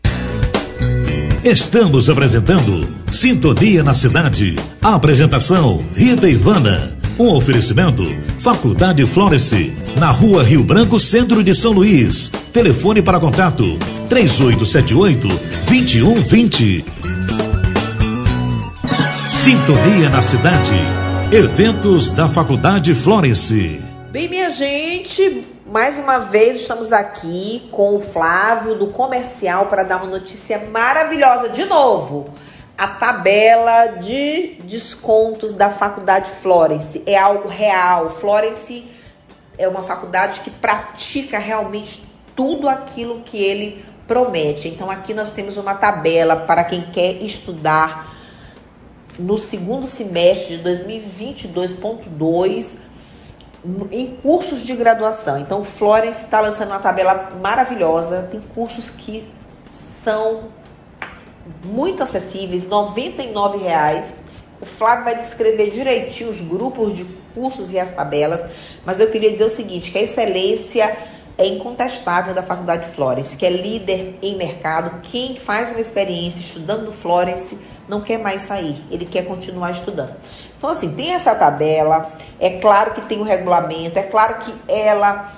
Estamos apresentando Sintonia na Cidade. A apresentação Rita Ivana. Um oferecimento Faculdade Florence, na Rua Rio Branco, Centro de São Luís. Telefone para contato 3878 2120. Sintonia na Cidade. Eventos da Faculdade Florence. Bem, minha gente, mais uma vez estamos aqui com o Flávio do Comercial para dar uma notícia maravilhosa de novo. A tabela de descontos da Faculdade Florence é algo real. Florence é uma faculdade que pratica realmente tudo aquilo que ele promete. Então aqui nós temos uma tabela para quem quer estudar no segundo semestre de 2022.2 em cursos de graduação. Então, o Florence está lançando uma tabela maravilhosa. Tem cursos que são muito acessíveis, R$ 99,00. O Flávio vai descrever direitinho os grupos de cursos e as tabelas, mas eu queria dizer o seguinte, que a excelência é incontestável da Faculdade Florence, que é líder em mercado. Quem faz uma experiência estudando Florence não quer mais sair, ele quer continuar estudando. Então, assim, tem essa tabela, é claro que tem o regulamento, é claro que ela,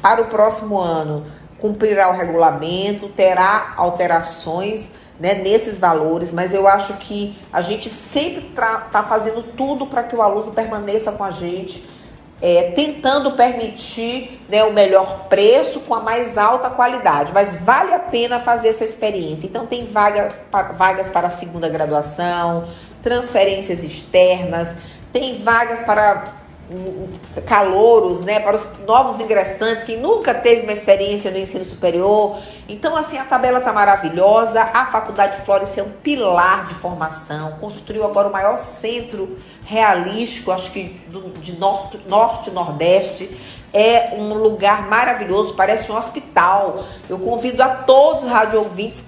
para o próximo ano, cumprirá o regulamento, terá alterações né, nesses valores, mas eu acho que a gente sempre está fazendo tudo para que o aluno permaneça com a gente é, tentando permitir né, o melhor preço com a mais alta qualidade, mas vale a pena fazer essa experiência. Então, tem vaga, vagas para segunda graduação, transferências externas, tem vagas para calouros, né, para os novos ingressantes, quem nunca teve uma experiência no ensino superior. Então, assim, a tabela está maravilhosa. A Faculdade Flores é um pilar de formação. Construiu agora o maior centro realístico, acho que do, de norte, norte nordeste. É um lugar maravilhoso, parece um hospital. Eu convido a todos os rádio ouvintes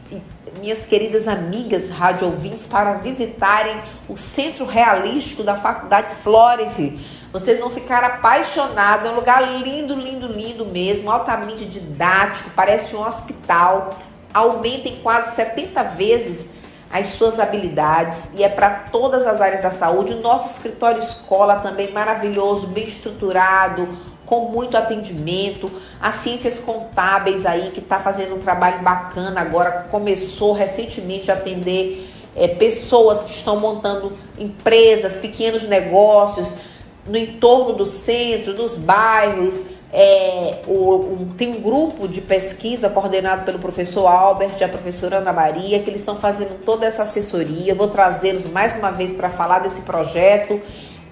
minhas queridas amigas rádio ouvintes para visitarem o Centro Realístico da Faculdade Florence vocês vão ficar apaixonados. É um lugar lindo, lindo, lindo mesmo, altamente didático, parece um hospital. Aumenta em quase 70 vezes as suas habilidades e é para todas as áreas da saúde. O nosso escritório escola também maravilhoso, bem estruturado, com muito atendimento. As ciências contábeis aí que está fazendo um trabalho bacana agora, começou recentemente a atender é, pessoas que estão montando empresas, pequenos negócios no entorno do centro, dos bairros. É, o, tem um grupo de pesquisa coordenado pelo professor Albert e a professora Ana Maria, que eles estão fazendo toda essa assessoria. Vou trazê-los mais uma vez para falar desse projeto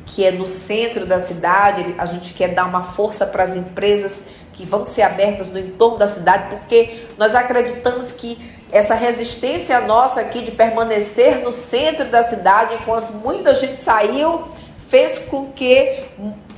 que é no centro da cidade. A gente quer dar uma força para as empresas que vão ser abertas no entorno da cidade, porque nós acreditamos que essa resistência nossa aqui de permanecer no centro da cidade, enquanto muita gente saiu fez com que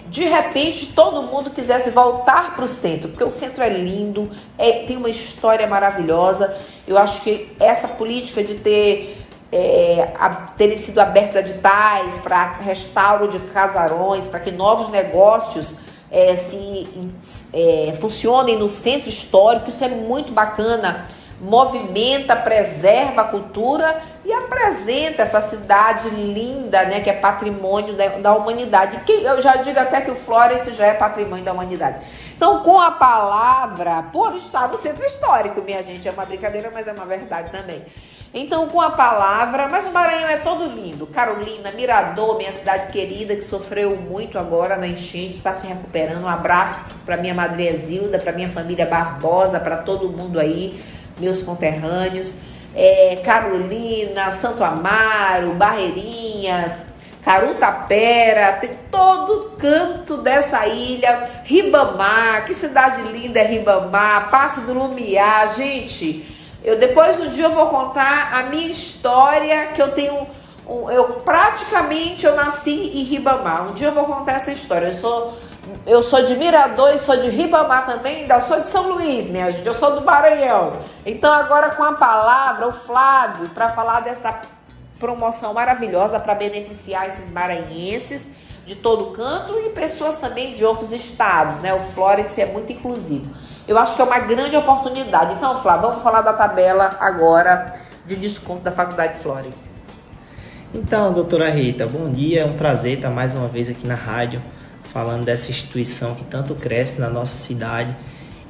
de repente todo mundo quisesse voltar para o centro, porque o centro é lindo, é, tem uma história maravilhosa. Eu acho que essa política de ter é, a, terem sido abertos editais para restauro de casarões, para que novos negócios é, se, é, funcionem no centro histórico, isso é muito bacana. Movimenta, preserva a cultura e apresenta essa cidade linda, né, que é patrimônio da, da humanidade. Que eu já digo até que o Florence já é patrimônio da humanidade. Então, com a palavra, por estar no centro histórico, minha gente, é uma brincadeira, mas é uma verdade também. Então, com a palavra, mas o Maranhão é todo lindo. Carolina, Mirador, minha cidade querida, que sofreu muito agora na enchente, está se recuperando. Um abraço para minha madrinha Zilda, para minha família Barbosa, para todo mundo aí, meus conterrâneos. É, Carolina, Santo Amaro, Barreirinhas, Carutapera, tem todo canto dessa ilha, Ribamar, que cidade linda é Ribamar, Passo do Lumiar, gente, eu depois um dia eu vou contar a minha história que eu tenho eu praticamente eu nasci em Ribamar. Um dia eu vou contar essa história. Eu sou eu sou de Mirador e sou de Ribamar também, ainda sou de São Luís, minha gente. Eu sou do Maranhão. Então agora com a palavra o Flávio para falar dessa promoção maravilhosa para beneficiar esses maranhenses de todo canto e pessoas também de outros estados, né? O Florence é muito inclusivo. Eu acho que é uma grande oportunidade. Então, Flávio, vamos falar da tabela agora de desconto da Faculdade Florence. Então, doutora Rita, bom dia. É um prazer estar mais uma vez aqui na rádio falando dessa instituição que tanto cresce na nossa cidade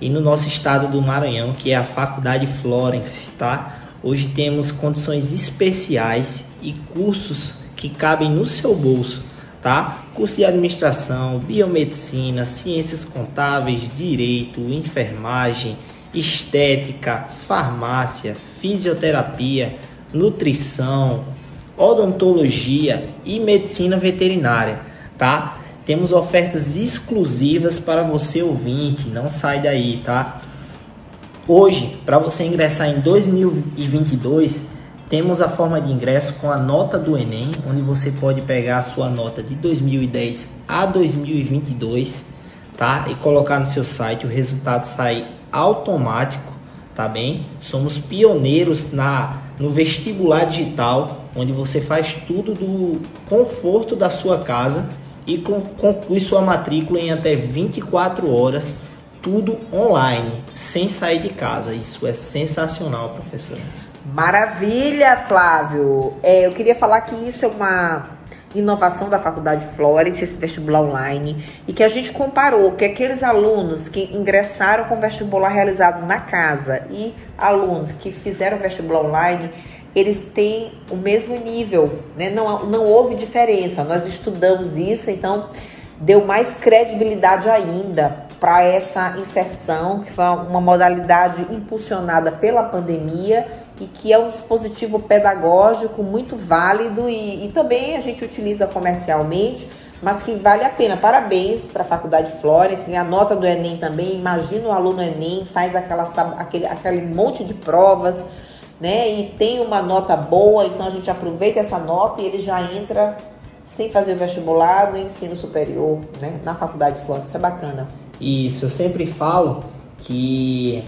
e no nosso estado do Maranhão, que é a Faculdade Florence, tá? Hoje temos condições especiais e cursos que cabem no seu bolso tá? Curso de administração, biomedicina, ciências contábeis, direito, enfermagem, estética, farmácia, fisioterapia, nutrição, odontologia e medicina veterinária, tá? Temos ofertas exclusivas para você ouvinte, não sai daí, tá? Hoje, para você ingressar em 2022, temos a forma de ingresso com a nota do Enem, onde você pode pegar a sua nota de 2010 a 2022, tá? E colocar no seu site, o resultado sai automático, tá bem? Somos pioneiros na no vestibular digital, onde você faz tudo do conforto da sua casa e conclui sua matrícula em até 24 horas, tudo online, sem sair de casa. Isso é sensacional, professor. Maravilha, Flávio. É, eu queria falar que isso é uma inovação da Faculdade Florence, esse vestibular online, e que a gente comparou que aqueles alunos que ingressaram com vestibular realizado na casa e alunos que fizeram vestibular online, eles têm o mesmo nível, né? não, não houve diferença. Nós estudamos isso, então deu mais credibilidade ainda para essa inserção, que foi uma modalidade impulsionada pela pandemia e que é um dispositivo pedagógico muito válido e, e também a gente utiliza comercialmente, mas que vale a pena. Parabéns para a Faculdade Flores, a nota do Enem também. Imagina o aluno Enem, faz aquela, aquele, aquele monte de provas, né? E tem uma nota boa, então a gente aproveita essa nota e ele já entra sem fazer o vestibular no ensino superior, né? Na Faculdade Flores. Isso é bacana. Isso, eu sempre falo que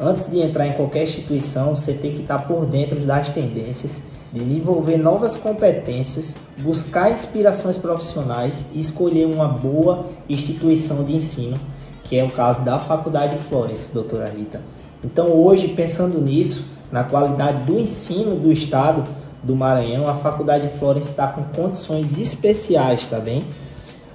Antes de entrar em qualquer instituição, você tem que estar por dentro das tendências, desenvolver novas competências, buscar inspirações profissionais e escolher uma boa instituição de ensino, que é o caso da Faculdade Flores, doutora Rita. Então, hoje, pensando nisso, na qualidade do ensino do estado do Maranhão, a Faculdade Flores está com condições especiais, tá bem?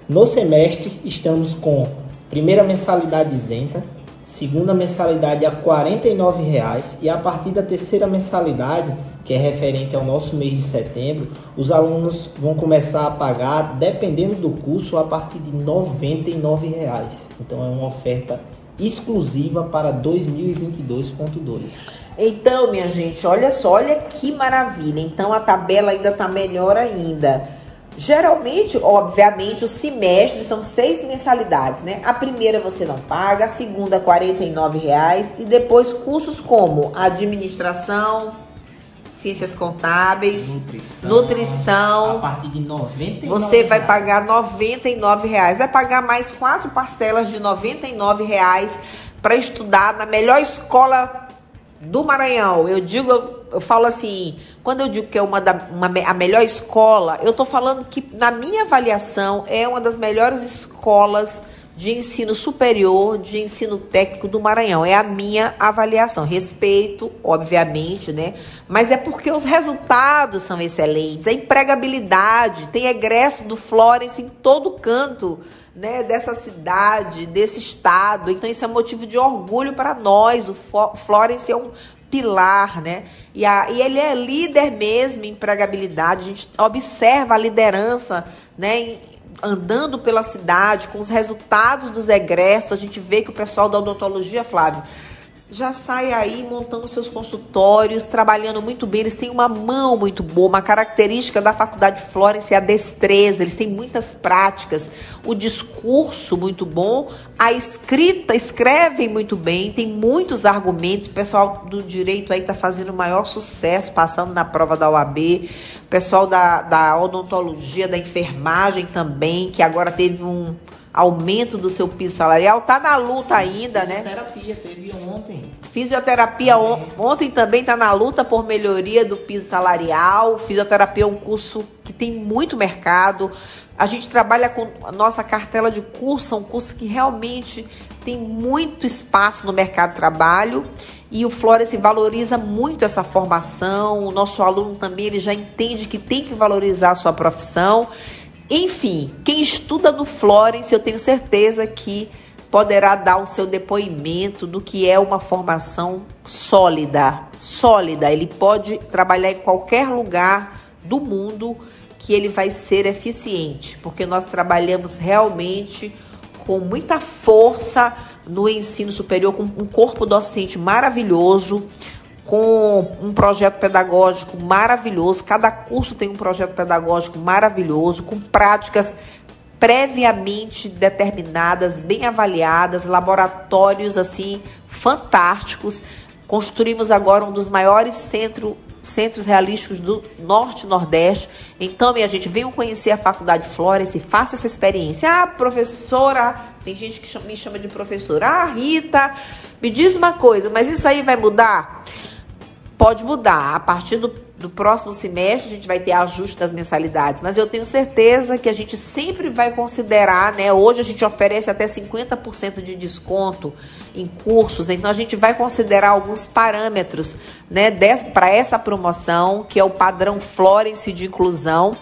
No semestre, estamos com primeira mensalidade isenta, segunda mensalidade a R$ 49,00 e a partir da terceira mensalidade, que é referente ao nosso mês de setembro, os alunos vão começar a pagar, dependendo do curso, a partir de R$ 99,00. Então é uma oferta exclusiva para 2022.2. Então, minha gente, olha só, olha que maravilha. Então a tabela ainda está melhor ainda. Geralmente, obviamente, os semestres são seis mensalidades, né? A primeira você não paga, a segunda R$ reais e depois cursos como administração, ciências contábeis, nutrição, nutrição a partir de 99 Você vai pagar R$ reais, vai pagar mais quatro parcelas de R$ reais para estudar na melhor escola do Maranhão. Eu digo eu falo assim, quando eu digo que é uma, da, uma a melhor escola, eu estou falando que, na minha avaliação, é uma das melhores escolas de ensino superior, de ensino técnico do Maranhão. É a minha avaliação. Respeito, obviamente, né? Mas é porque os resultados são excelentes. A empregabilidade, tem egresso do Florence em todo canto, né? Dessa cidade, desse estado. Então isso é motivo de orgulho para nós. O Florence é um pilar, né? E, a, e ele é líder mesmo em empregabilidade. A gente observa a liderança, né? Andando pela cidade, com os resultados dos egressos, a gente vê que o pessoal da odontologia, Flávio, já sai aí montando seus consultórios, trabalhando muito bem. Eles têm uma mão muito boa. Uma característica da Faculdade Florence é a destreza. Eles têm muitas práticas, o discurso muito bom, a escrita, escrevem muito bem, tem muitos argumentos. O pessoal do direito aí está fazendo o maior sucesso, passando na prova da OAB. O pessoal da, da odontologia, da enfermagem também, que agora teve um aumento do seu piso salarial, tá na luta ainda, né? Fisioterapia teve ontem. Fisioterapia on, ontem também tá na luta por melhoria do piso salarial. Fisioterapia é um curso que tem muito mercado. A gente trabalha com a nossa cartela de curso, um curso que realmente tem muito espaço no mercado de trabalho e o Florence valoriza muito essa formação. O nosso aluno também ele já entende que tem que valorizar a sua profissão enfim, quem estuda no Florence, eu tenho certeza que poderá dar o seu depoimento do que é uma formação sólida, sólida. Ele pode trabalhar em qualquer lugar do mundo que ele vai ser eficiente, porque nós trabalhamos realmente com muita força no ensino superior, com um corpo docente maravilhoso, com um projeto pedagógico maravilhoso. Cada curso tem um projeto pedagógico maravilhoso, com práticas previamente determinadas, bem avaliadas, laboratórios assim fantásticos. Construímos agora um dos maiores centro, centros realísticos do Norte e Nordeste. Então, minha gente, venham conhecer a Faculdade Florence e façam essa experiência. Ah, professora, tem gente que me chama de professora. Ah, Rita, me diz uma coisa, mas isso aí vai mudar? Pode mudar. A partir do, do próximo semestre, a gente vai ter ajuste das mensalidades, mas eu tenho certeza que a gente sempre vai considerar, né? Hoje a gente oferece até 50% de desconto em cursos, então a gente vai considerar alguns parâmetros, né, para essa promoção, que é o padrão Florence de inclusão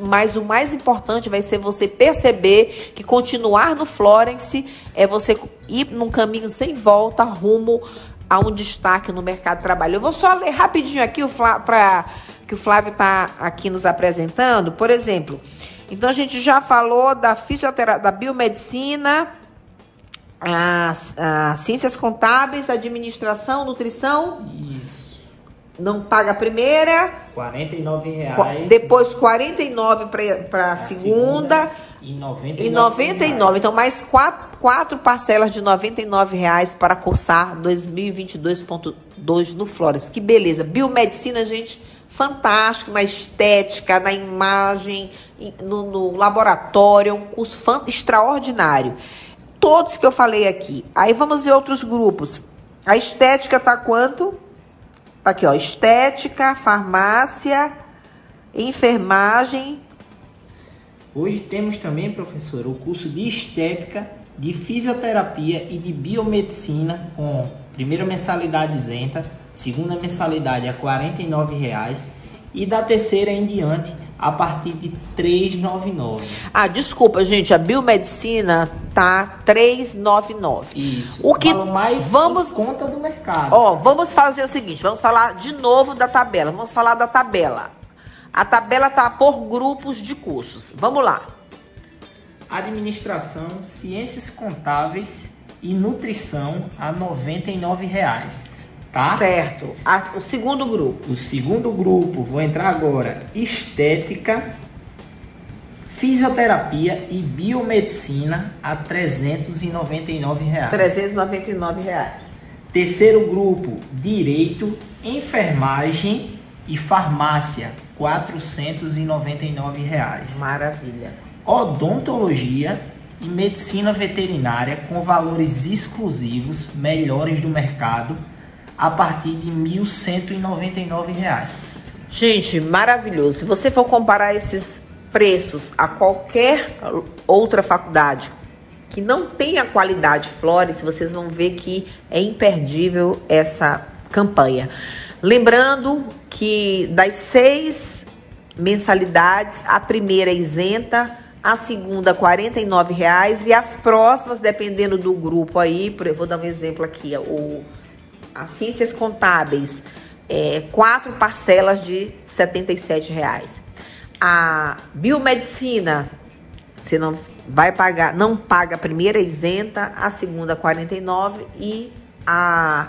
mas o mais importante vai ser você perceber que continuar no Florence é você ir num caminho sem volta rumo a um destaque no mercado de trabalho. Eu vou só ler rapidinho aqui o para que o Flávio está aqui nos apresentando. Por exemplo, então a gente já falou da fisioterapia, da biomedicina, as, as ciências contábeis, administração, nutrição. Isso. Não paga a primeira. R$ reais. Depois 49 para a segunda. segunda e 99. E 99. Então, mais quatro, quatro parcelas de 99 reais para cursar 2022.2 no Flores. Que beleza. Biomedicina, gente, fantástico na estética, na imagem, no, no laboratório. É um curso extraordinário. Todos que eu falei aqui. Aí vamos ver outros grupos. A estética tá quanto? Tá aqui, ó. Estética, farmácia, enfermagem, Hoje temos também, professor, o curso de estética, de fisioterapia e de biomedicina com primeira mensalidade isenta, segunda mensalidade a R$ 49,00 e da terceira em diante a partir de 399. Ah, desculpa, gente, a biomedicina tá 399. Isso. O que mais vamos conta do mercado. Ó, vamos fazer o seguinte, vamos falar de novo da tabela. Vamos falar da tabela. A tabela tá por grupos de cursos. Vamos lá. Administração, Ciências Contábeis e Nutrição a R$ 99,00. Tá? Certo. A, o segundo grupo. O segundo grupo, vou entrar agora. Estética, Fisioterapia e Biomedicina a R$ 399,00. 399 reais. Terceiro grupo, Direito, Enfermagem e Farmácia 499 reais. Maravilha. Odontologia e medicina veterinária com valores exclusivos, melhores do mercado, a partir de 1.199 reais. Gente, maravilhoso. Se você for comparar esses preços a qualquer outra faculdade que não tem a qualidade Flores, vocês vão ver que é imperdível essa campanha. Lembrando que das seis mensalidades, a primeira é isenta, a segunda R$ reais e as próximas, dependendo do grupo aí, vou dar um exemplo aqui, o, as ciências contábeis, é, quatro parcelas de R$ reais. A biomedicina, você não vai pagar, não paga a primeira isenta, a segunda 49 e a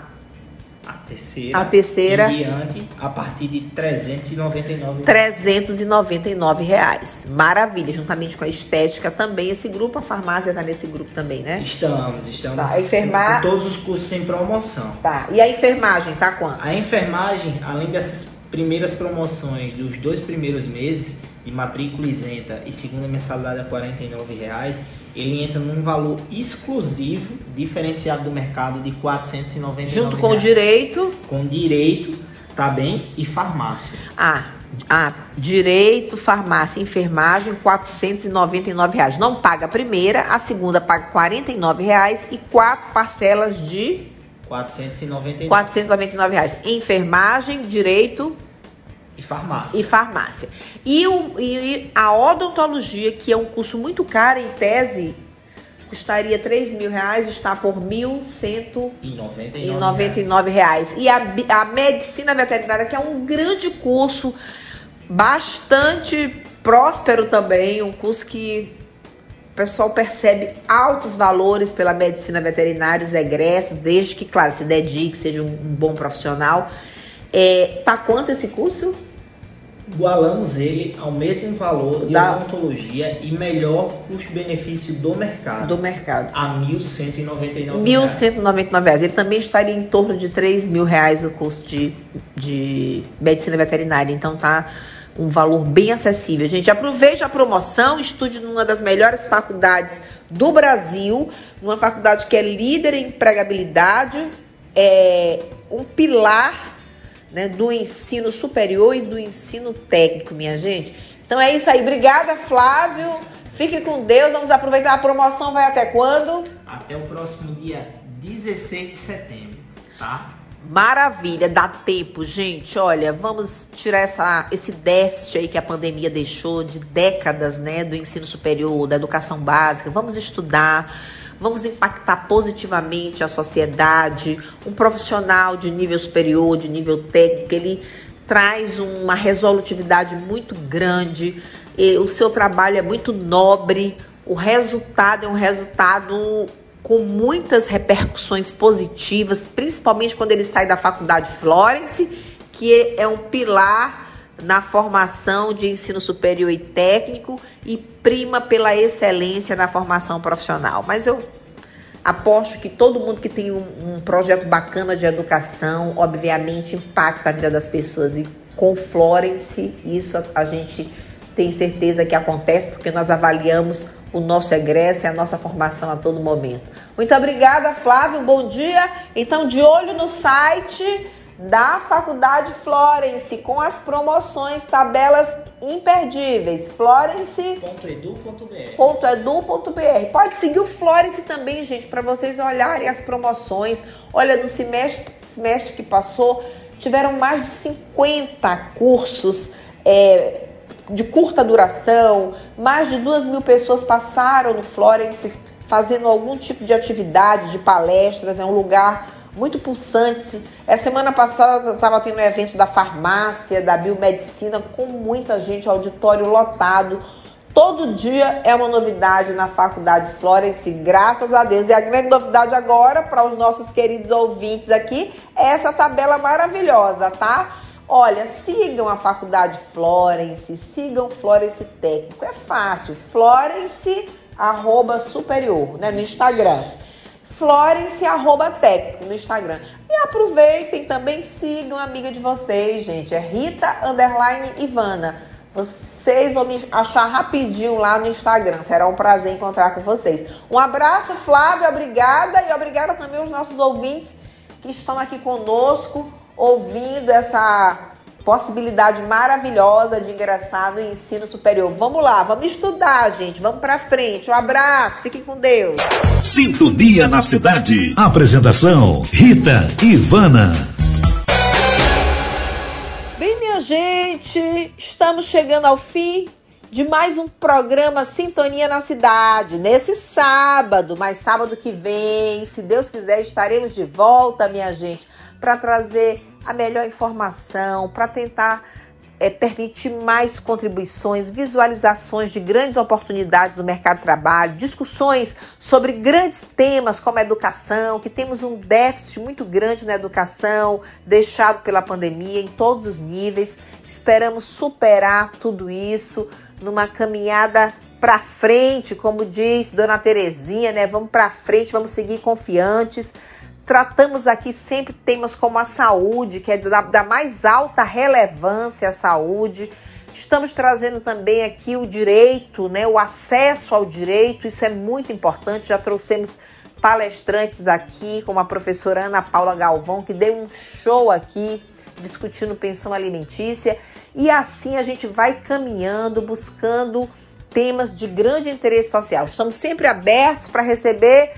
a terceira, a terceira em diante, a partir de 399 399 reais. Maravilha, juntamente com a estética também. Esse grupo, a farmácia está nesse grupo também, né? Estamos, estamos. Tá, a enfermar... Com todos os cursos em promoção. Tá. E a enfermagem, tá quanto? A enfermagem, além dessas primeiras promoções dos dois primeiros meses de matrícula isenta e segunda mensalidade a R$ reais ele entra num valor exclusivo, diferenciado do mercado de 499 Junto com reais. o direito? Com direito, tá bem? E farmácia. Ah, ah, direito, farmácia, enfermagem, 499 reais. Não paga a primeira, a segunda paga 49 reais e quatro parcelas de 499. 499 reais. Enfermagem, direito, e farmácia. E farmácia. E, o, e a odontologia, que é um curso muito caro, em tese, custaria 3 mil reais, está por 1.199 reais. E a, a medicina veterinária, que é um grande curso, bastante próspero também, um curso que o pessoal percebe altos valores pela medicina veterinária, os egressos, desde que, claro, se dedique, seja um, um bom profissional. É, tá quanto esse curso? igualamos ele ao mesmo valor de da... odontologia e melhor custo-benefício do mercado. Do mercado. A R$ 1.199. 1.199 reais. Ele também estaria em torno de R$ mil reais o custo de, de medicina veterinária. Então tá um valor bem acessível. Gente, aproveite a promoção, estude numa das melhores faculdades do Brasil, numa faculdade que é líder em empregabilidade, é um pilar né, do ensino superior e do ensino técnico, minha gente. Então é isso aí. Obrigada, Flávio. Fique com Deus. Vamos aproveitar a promoção. Vai até quando? Até o próximo dia 16 de setembro, tá? Maravilha, dá tempo, gente. Olha, vamos tirar essa, esse déficit aí que a pandemia deixou de décadas, né, do ensino superior, da educação básica. Vamos estudar vamos impactar positivamente a sociedade. Um profissional de nível superior, de nível técnico, ele traz uma resolutividade muito grande, o seu trabalho é muito nobre, o resultado é um resultado com muitas repercussões positivas, principalmente quando ele sai da faculdade Florence, que é um pilar na formação de ensino superior e técnico e prima pela excelência na formação profissional. Mas eu aposto que todo mundo que tem um, um projeto bacana de educação, obviamente, impacta a vida das pessoas. E com Florence, isso a, a gente tem certeza que acontece, porque nós avaliamos o nosso egresso e a nossa formação a todo momento. Muito obrigada, Flávio. Bom dia. Então, de olho no site da Faculdade Florence com as promoções, tabelas imperdíveis. Florence.edu.br. Pode seguir o Florence também, gente, para vocês olharem as promoções. Olha, no semestre, semestre que passou, tiveram mais de 50 cursos. É, de curta duração, mais de duas mil pessoas passaram no Florence fazendo algum tipo de atividade, de palestras. É um lugar muito pulsante. Essa semana passada estava tendo um evento da farmácia, da biomedicina, com muita gente, auditório lotado. Todo dia é uma novidade na Faculdade Florence, graças a Deus. E a grande novidade agora, para os nossos queridos ouvintes aqui, é essa tabela maravilhosa, tá? Olha, sigam a Faculdade Florence, sigam Florence Técnico. É fácil, Florence arroba superior, né, no Instagram. Florence arroba técnico no Instagram. E aproveitem também, sigam a amiga de vocês, gente. É Rita Underline Ivana. Vocês vão me achar rapidinho lá no Instagram. Será um prazer encontrar com vocês. Um abraço, Flávio, obrigada. E obrigada também aos nossos ouvintes que estão aqui conosco, ouvindo essa possibilidade maravilhosa de ingressar no ensino superior. Vamos lá, vamos estudar, gente. Vamos para frente. Um abraço, fiquem com Deus. Sintonia na cidade. Apresentação: Rita Ivana. Bem, minha gente, estamos chegando ao fim de mais um programa Sintonia na Cidade. Nesse sábado, mas sábado que vem, se Deus quiser, estaremos de volta, minha gente, para trazer a melhor informação, para tentar é, permitir mais contribuições, visualizações de grandes oportunidades no mercado de trabalho, discussões sobre grandes temas como a educação, que temos um déficit muito grande na educação, deixado pela pandemia em todos os níveis. Esperamos superar tudo isso numa caminhada para frente, como diz Dona Terezinha, né? Vamos para frente, vamos seguir confiantes Tratamos aqui sempre temas como a saúde, que é da, da mais alta relevância à saúde. Estamos trazendo também aqui o direito, né, o acesso ao direito, isso é muito importante. Já trouxemos palestrantes aqui, como a professora Ana Paula Galvão, que deu um show aqui discutindo pensão alimentícia. E assim a gente vai caminhando, buscando temas de grande interesse social. Estamos sempre abertos para receber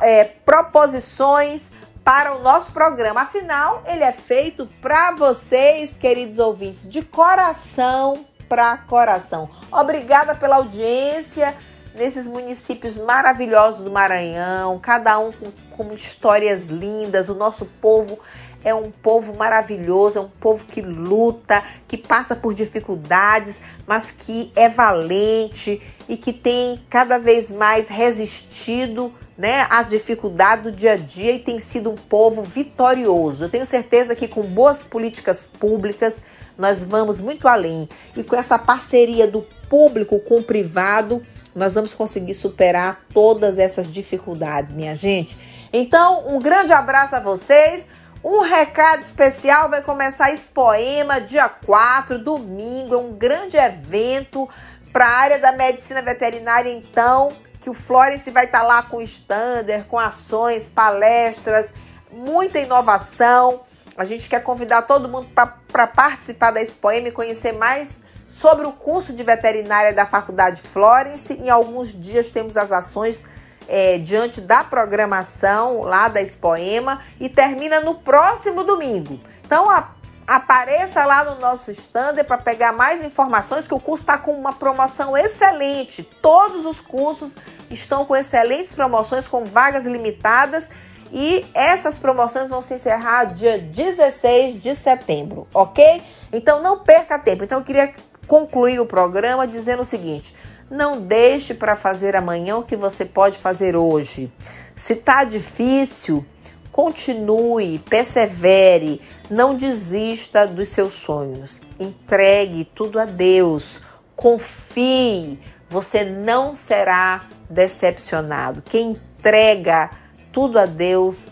é, proposições para o nosso programa. Afinal, ele é feito para vocês, queridos ouvintes, de coração para coração. Obrigada pela audiência nesses municípios maravilhosos do Maranhão, cada um com, com histórias lindas. O nosso povo é um povo maravilhoso, é um povo que luta, que passa por dificuldades, mas que é valente e que tem cada vez mais resistido né, as dificuldades do dia a dia e tem sido um povo vitorioso. Eu tenho certeza que com boas políticas públicas nós vamos muito além e com essa parceria do público com o privado nós vamos conseguir superar todas essas dificuldades, minha gente. Então, um grande abraço a vocês. Um recado especial vai começar esse poema dia 4, domingo, é um grande evento para a área da medicina veterinária, então que o Florence vai estar tá lá com stander, com ações, palestras, muita inovação. A gente quer convidar todo mundo para participar da Expoema e conhecer mais sobre o curso de veterinária da Faculdade Florence. Em alguns dias temos as ações é, diante da programação lá da Expoema e termina no próximo domingo. Então, a Apareça lá no nosso stand para pegar mais informações que o curso está com uma promoção excelente. Todos os cursos estão com excelentes promoções, com vagas limitadas. E essas promoções vão se encerrar dia 16 de setembro, ok? Então não perca tempo. Então eu queria concluir o programa dizendo o seguinte: não deixe para fazer amanhã o que você pode fazer hoje. Se tá difícil, Continue, persevere, não desista dos seus sonhos. Entregue tudo a Deus. Confie, você não será decepcionado. Quem entrega tudo a Deus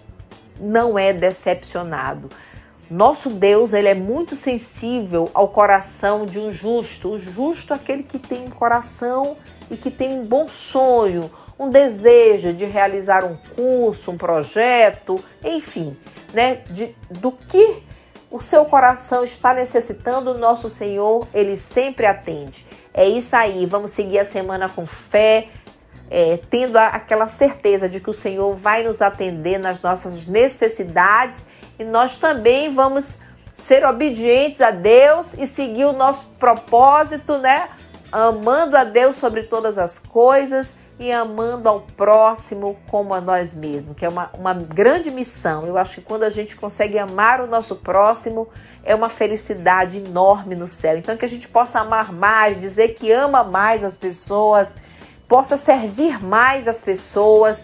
não é decepcionado. Nosso Deus, ele é muito sensível ao coração de um justo. O justo é aquele que tem um coração e que tem um bom sonho, um desejo de realizar um curso, um projeto, enfim, né, de, do que o seu coração está necessitando, nosso Senhor, ele sempre atende. É isso aí, vamos seguir a semana com fé, é, tendo a, aquela certeza de que o Senhor vai nos atender nas nossas necessidades e nós também vamos ser obedientes a Deus e seguir o nosso propósito, né? Amando a Deus sobre todas as coisas e amando ao próximo como a nós mesmos, que é uma, uma grande missão. Eu acho que quando a gente consegue amar o nosso próximo, é uma felicidade enorme no céu. Então, que a gente possa amar mais, dizer que ama mais as pessoas, possa servir mais as pessoas.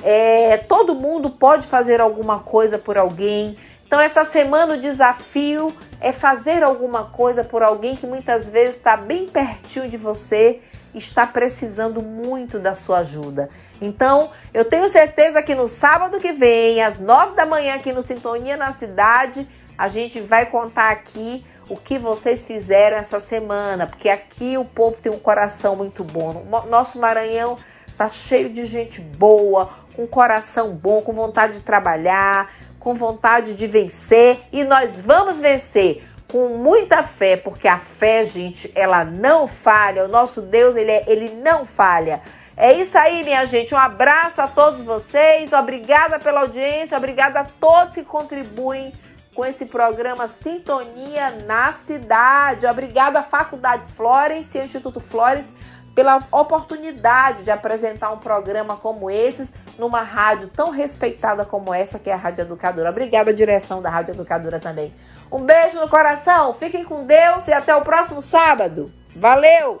É, todo mundo pode fazer alguma coisa por alguém. Então, essa semana o desafio é fazer alguma coisa por alguém que muitas vezes está bem pertinho de você está precisando muito da sua ajuda. Então, eu tenho certeza que no sábado que vem, às nove da manhã, aqui no Sintonia na Cidade, a gente vai contar aqui o que vocês fizeram essa semana, porque aqui o povo tem um coração muito bom. Nosso Maranhão está cheio de gente boa, com coração bom, com vontade de trabalhar, com vontade de vencer, e nós vamos vencer com muita fé, porque a fé, gente, ela não falha. O nosso Deus, ele, é, ele não falha. É isso aí, minha gente. Um abraço a todos vocês. Obrigada pela audiência. Obrigada a todos que contribuem com esse programa Sintonia na Cidade. Obrigada, Faculdade Florence e Instituto Flores pela oportunidade de apresentar um programa como esse numa rádio tão respeitada como essa, que é a Rádio Educadora. Obrigada, direção da Rádio Educadora também. Um beijo no coração, fiquem com Deus e até o próximo sábado. Valeu!